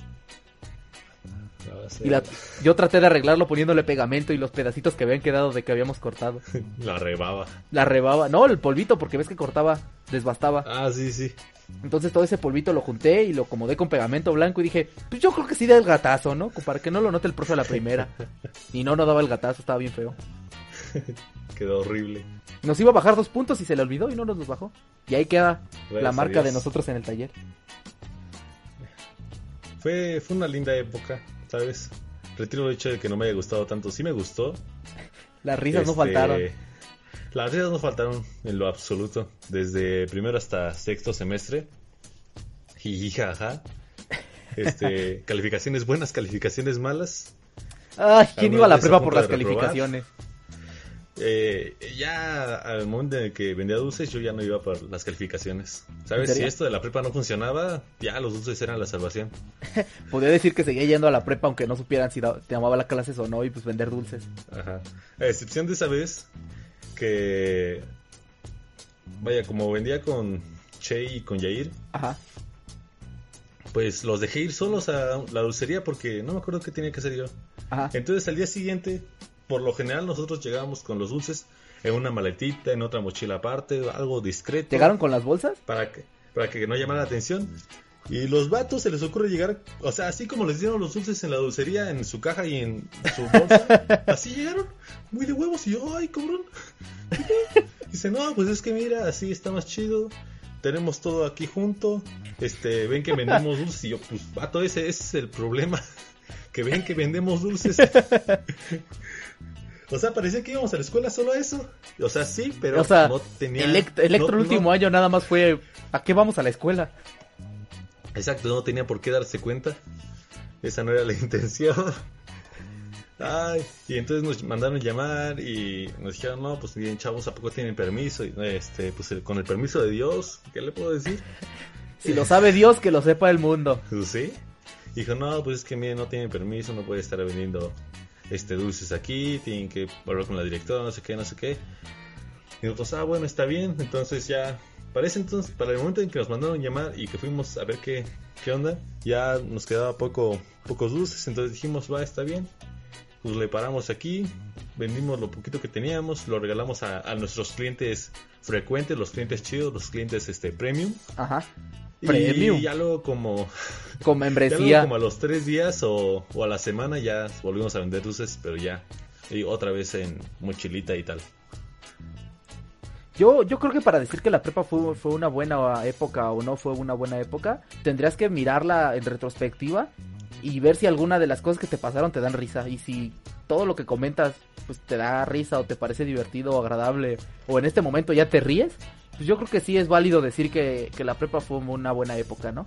Y la, yo traté de arreglarlo poniéndole pegamento y los pedacitos que habían quedado de que habíamos cortado. La rebaba. La rebaba, no, el polvito, porque ves que cortaba, desbastaba. Ah, sí, sí. Entonces todo ese polvito lo junté y lo acomodé con pegamento blanco y dije, pues yo creo que sí da el gatazo, ¿no? Para que no lo note el profe a la primera. Y no, no daba el gatazo, estaba bien feo. Quedó horrible. Nos iba a bajar dos puntos y se le olvidó y no nos los bajó. Y ahí queda la Gracias marca de nosotros en el taller. Fue, fue una linda época, ¿sabes? Retiro el hecho de que no me haya gustado tanto. Sí me gustó. Las risas no Este, faltaron. Las risas no faltaron en lo absoluto. Desde primero hasta sexto semestre. Jiji, jaja. Este, calificaciones buenas, calificaciones malas. Ay, ¿quién iba a la vez a prepa punto por las reprobar. calificaciones? Eh, ya al momento en el que vendía dulces, yo ya no iba por las calificaciones. ¿En ¿Sabes? Si esto de la prepa no funcionaba, ya los dulces eran la salvación. Podría decir que seguía yendo a la prepa aunque no supieran si te amaba las clases o no y pues vender dulces. Ajá. A excepción de esa vez que. Vaya, como vendía con Che y con Yair, Ajá. pues los dejé ir solos a la dulcería porque no me acuerdo qué tenía que hacer yo. Ajá. Entonces al día siguiente, por lo general, nosotros llegábamos con los dulces en una maletita, en otra mochila aparte, algo discreto. ¿Llegaron con las bolsas? para que, para que no llamara la atención. Y los vatos se les ocurre llegar, o sea, así como les dieron los dulces en la dulcería, en su caja y en su bolsa, así llegaron, muy de huevos, y yo, ay, cabrón. Dice, no, pues es que mira, así está más chido, tenemos todo aquí junto, este, ven que vendemos dulces, y yo, pues, vato, ese, ese es el problema, que ven que vendemos dulces. O sea, parecía que íbamos a la escuela solo a eso. O sea, sí, pero o sea, no tenía... Elect- Electro no- el último no- año nada más fue ¿a qué vamos a la escuela? Exacto, no tenía por qué darse cuenta. Esa no era la intención. Ay, y entonces nos mandaron llamar y nos dijeron, no, pues bien, chavos, ¿a poco tienen permiso? Y, este, pues con el permiso de Dios, ¿qué le puedo decir? Si lo sabe Dios, que lo sepa el mundo. Pues sí. Dijo, no, pues es que miren, no tienen permiso, no puede estar vendiendo este dulces aquí, tienen que hablar con la directora, no sé qué, no sé qué. Y nosotros, ah, bueno, está bien. Entonces ya, para ese entonces, para el momento en que nos mandaron llamar y que fuimos a ver qué, qué onda, ya nos quedaba poco, pocos dulces, entonces dijimos, va, está bien. Pues le paramos aquí, vendimos lo poquito que teníamos, lo regalamos a, a nuestros clientes frecuentes, los clientes chidos, los clientes este premium. Ajá. Premium. Y ya luego como Con ya luego membresía. como a los tres días o, o a la semana ya volvimos a vender dulces, pero ya y otra vez en mochilita y tal. Yo, yo creo que para decir que la prepa fue, fue una buena época o no fue una buena época, tendrías que mirarla en retrospectiva y ver si alguna de las cosas que te pasaron te dan risa. Y si todo lo que comentas pues te da risa o te parece divertido o agradable o en este momento ya te ríes, pues yo creo que sí es válido decir que, que la prepa fue una buena época, ¿no?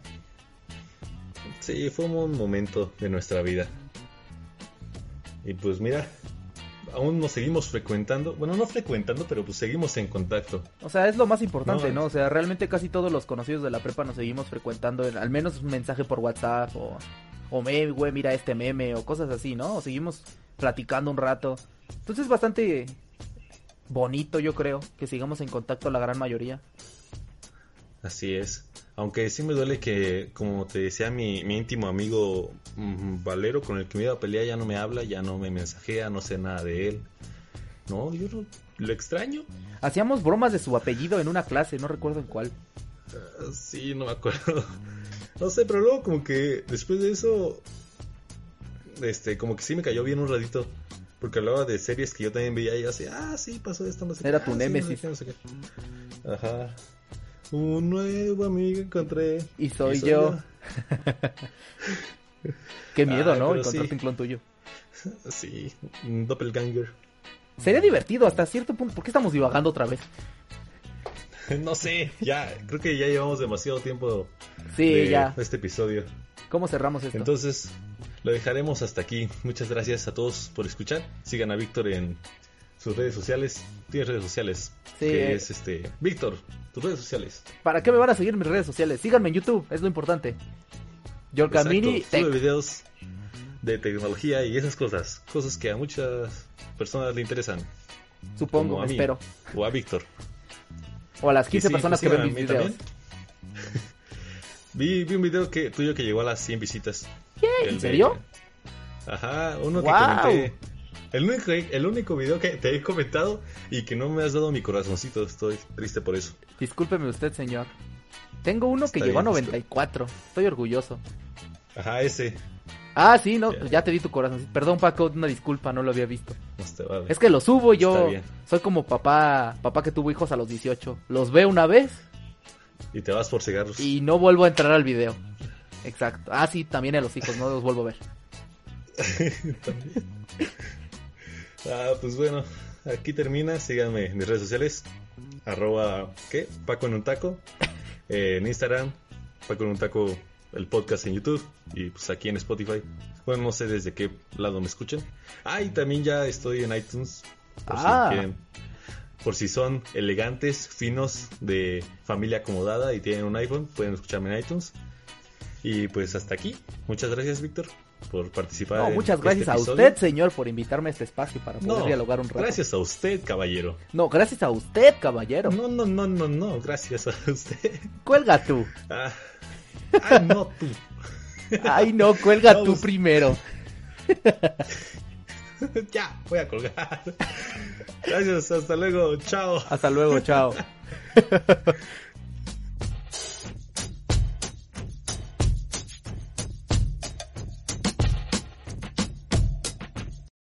Sí, fue un momento de nuestra vida. Y pues mira, aún nos seguimos frecuentando, bueno, no frecuentando, pero pues seguimos en contacto. O sea, es lo más importante, No, O sea, realmente casi todos los conocidos de la prepa nos seguimos frecuentando, en- al menos un mensaje por WhatsApp o, o me, güey, mira este meme o cosas así, ¿no? O seguimos platicando un rato. Entonces es bastante bonito, yo creo, que sigamos en contacto la gran mayoría. Así es. Aunque sí me duele que, como te decía mi, mi íntimo amigo mm, Valero, con el que me iba a pelear, ya no me habla, ya no me mensajea, no sé nada de él. No, yo no, lo extraño. Hacíamos bromas de su apellido en una clase, no recuerdo en cuál. Ah, sí, no me acuerdo. No sé, pero luego como que después de eso, este, como que sí me cayó bien un ratito. Porque hablaba de series que yo también veía y así, ah, sí, pasó esto, no sé qué. Era tu ah, sí, no sé némesis. qué, no sé qué. Ajá. Un nuevo amigo encontré. Y soy yo. Qué miedo, Ay, ¿no? Encontrarte sí. un clon tuyo. Sí, un doppelganger. Sería divertido hasta cierto punto. ¿Por qué estamos divagando otra vez? No sé, ya, creo que ya llevamos demasiado tiempo Sí, de ya. este episodio. ¿Cómo cerramos esto? Entonces, lo dejaremos hasta aquí. Muchas gracias a todos por escuchar. Sigan a Víctor en sus redes sociales. Tienes redes sociales. Sí, Que es este. Víctor, tus redes sociales. ¿Para qué me van a seguir en mis redes sociales? Síganme en YouTube, es lo importante. Yorkamini Sube videos de tecnología y esas cosas. Cosas que a muchas personas le interesan. Supongo, como a mí, espero. O a Víctor. O a las Y 15 sí, personas que ven mis videos. vi, vi un video que, tuyo que llegó a las 100 visitas. ¿Qué? El ¿En de- serio? Ajá, uno que ¡Guau! comenté. El único, el único video que te he comentado y que no me has dado mi corazoncito. Estoy triste por eso. Discúlpeme usted, señor. Tengo uno que llegó a bien, 94. Estoy orgulloso. Ajá, ese. Ah, sí, no, Ya. ya te di tu corazón. Perdón, Paco, una disculpa, no lo había visto. No te vale. Es que lo subo y yo soy como papá, papá que tuvo hijos a los 18. Los veo una vez Y te vas por cigarros. y no vuelvo a entrar al video. Exacto. Ah, sí, también a los hijos, no los vuelvo a ver. Ah, pues bueno, aquí termina. Síganme en mis redes sociales. Arroba, ¿qué? Paco en un taco. Eh, en Instagram, Paco en un taco, el podcast en YouTube. Y pues aquí en Spotify. Bueno, no sé desde qué lado me escuchan. Ah, y también ya estoy en iTunes. Por Ah. si quieren. Por si son elegantes, finos, de familia acomodada y tienen un iPhone, pueden escucharme en iTunes. Y pues hasta aquí. Muchas gracias, Víctor, por participar. No, en muchas este gracias a episodio. usted, señor, por invitarme a este espacio para poder No, dialogar un rato. Gracias a usted, caballero. No, gracias a usted, caballero. No, no, no, no, no, gracias a usted. Cuelga tú. Ah, ah, no tú. Ay, no, cuelga tú Vamos. primero. ya, voy a colgar. Gracias, hasta luego, chao. Hasta luego, chao.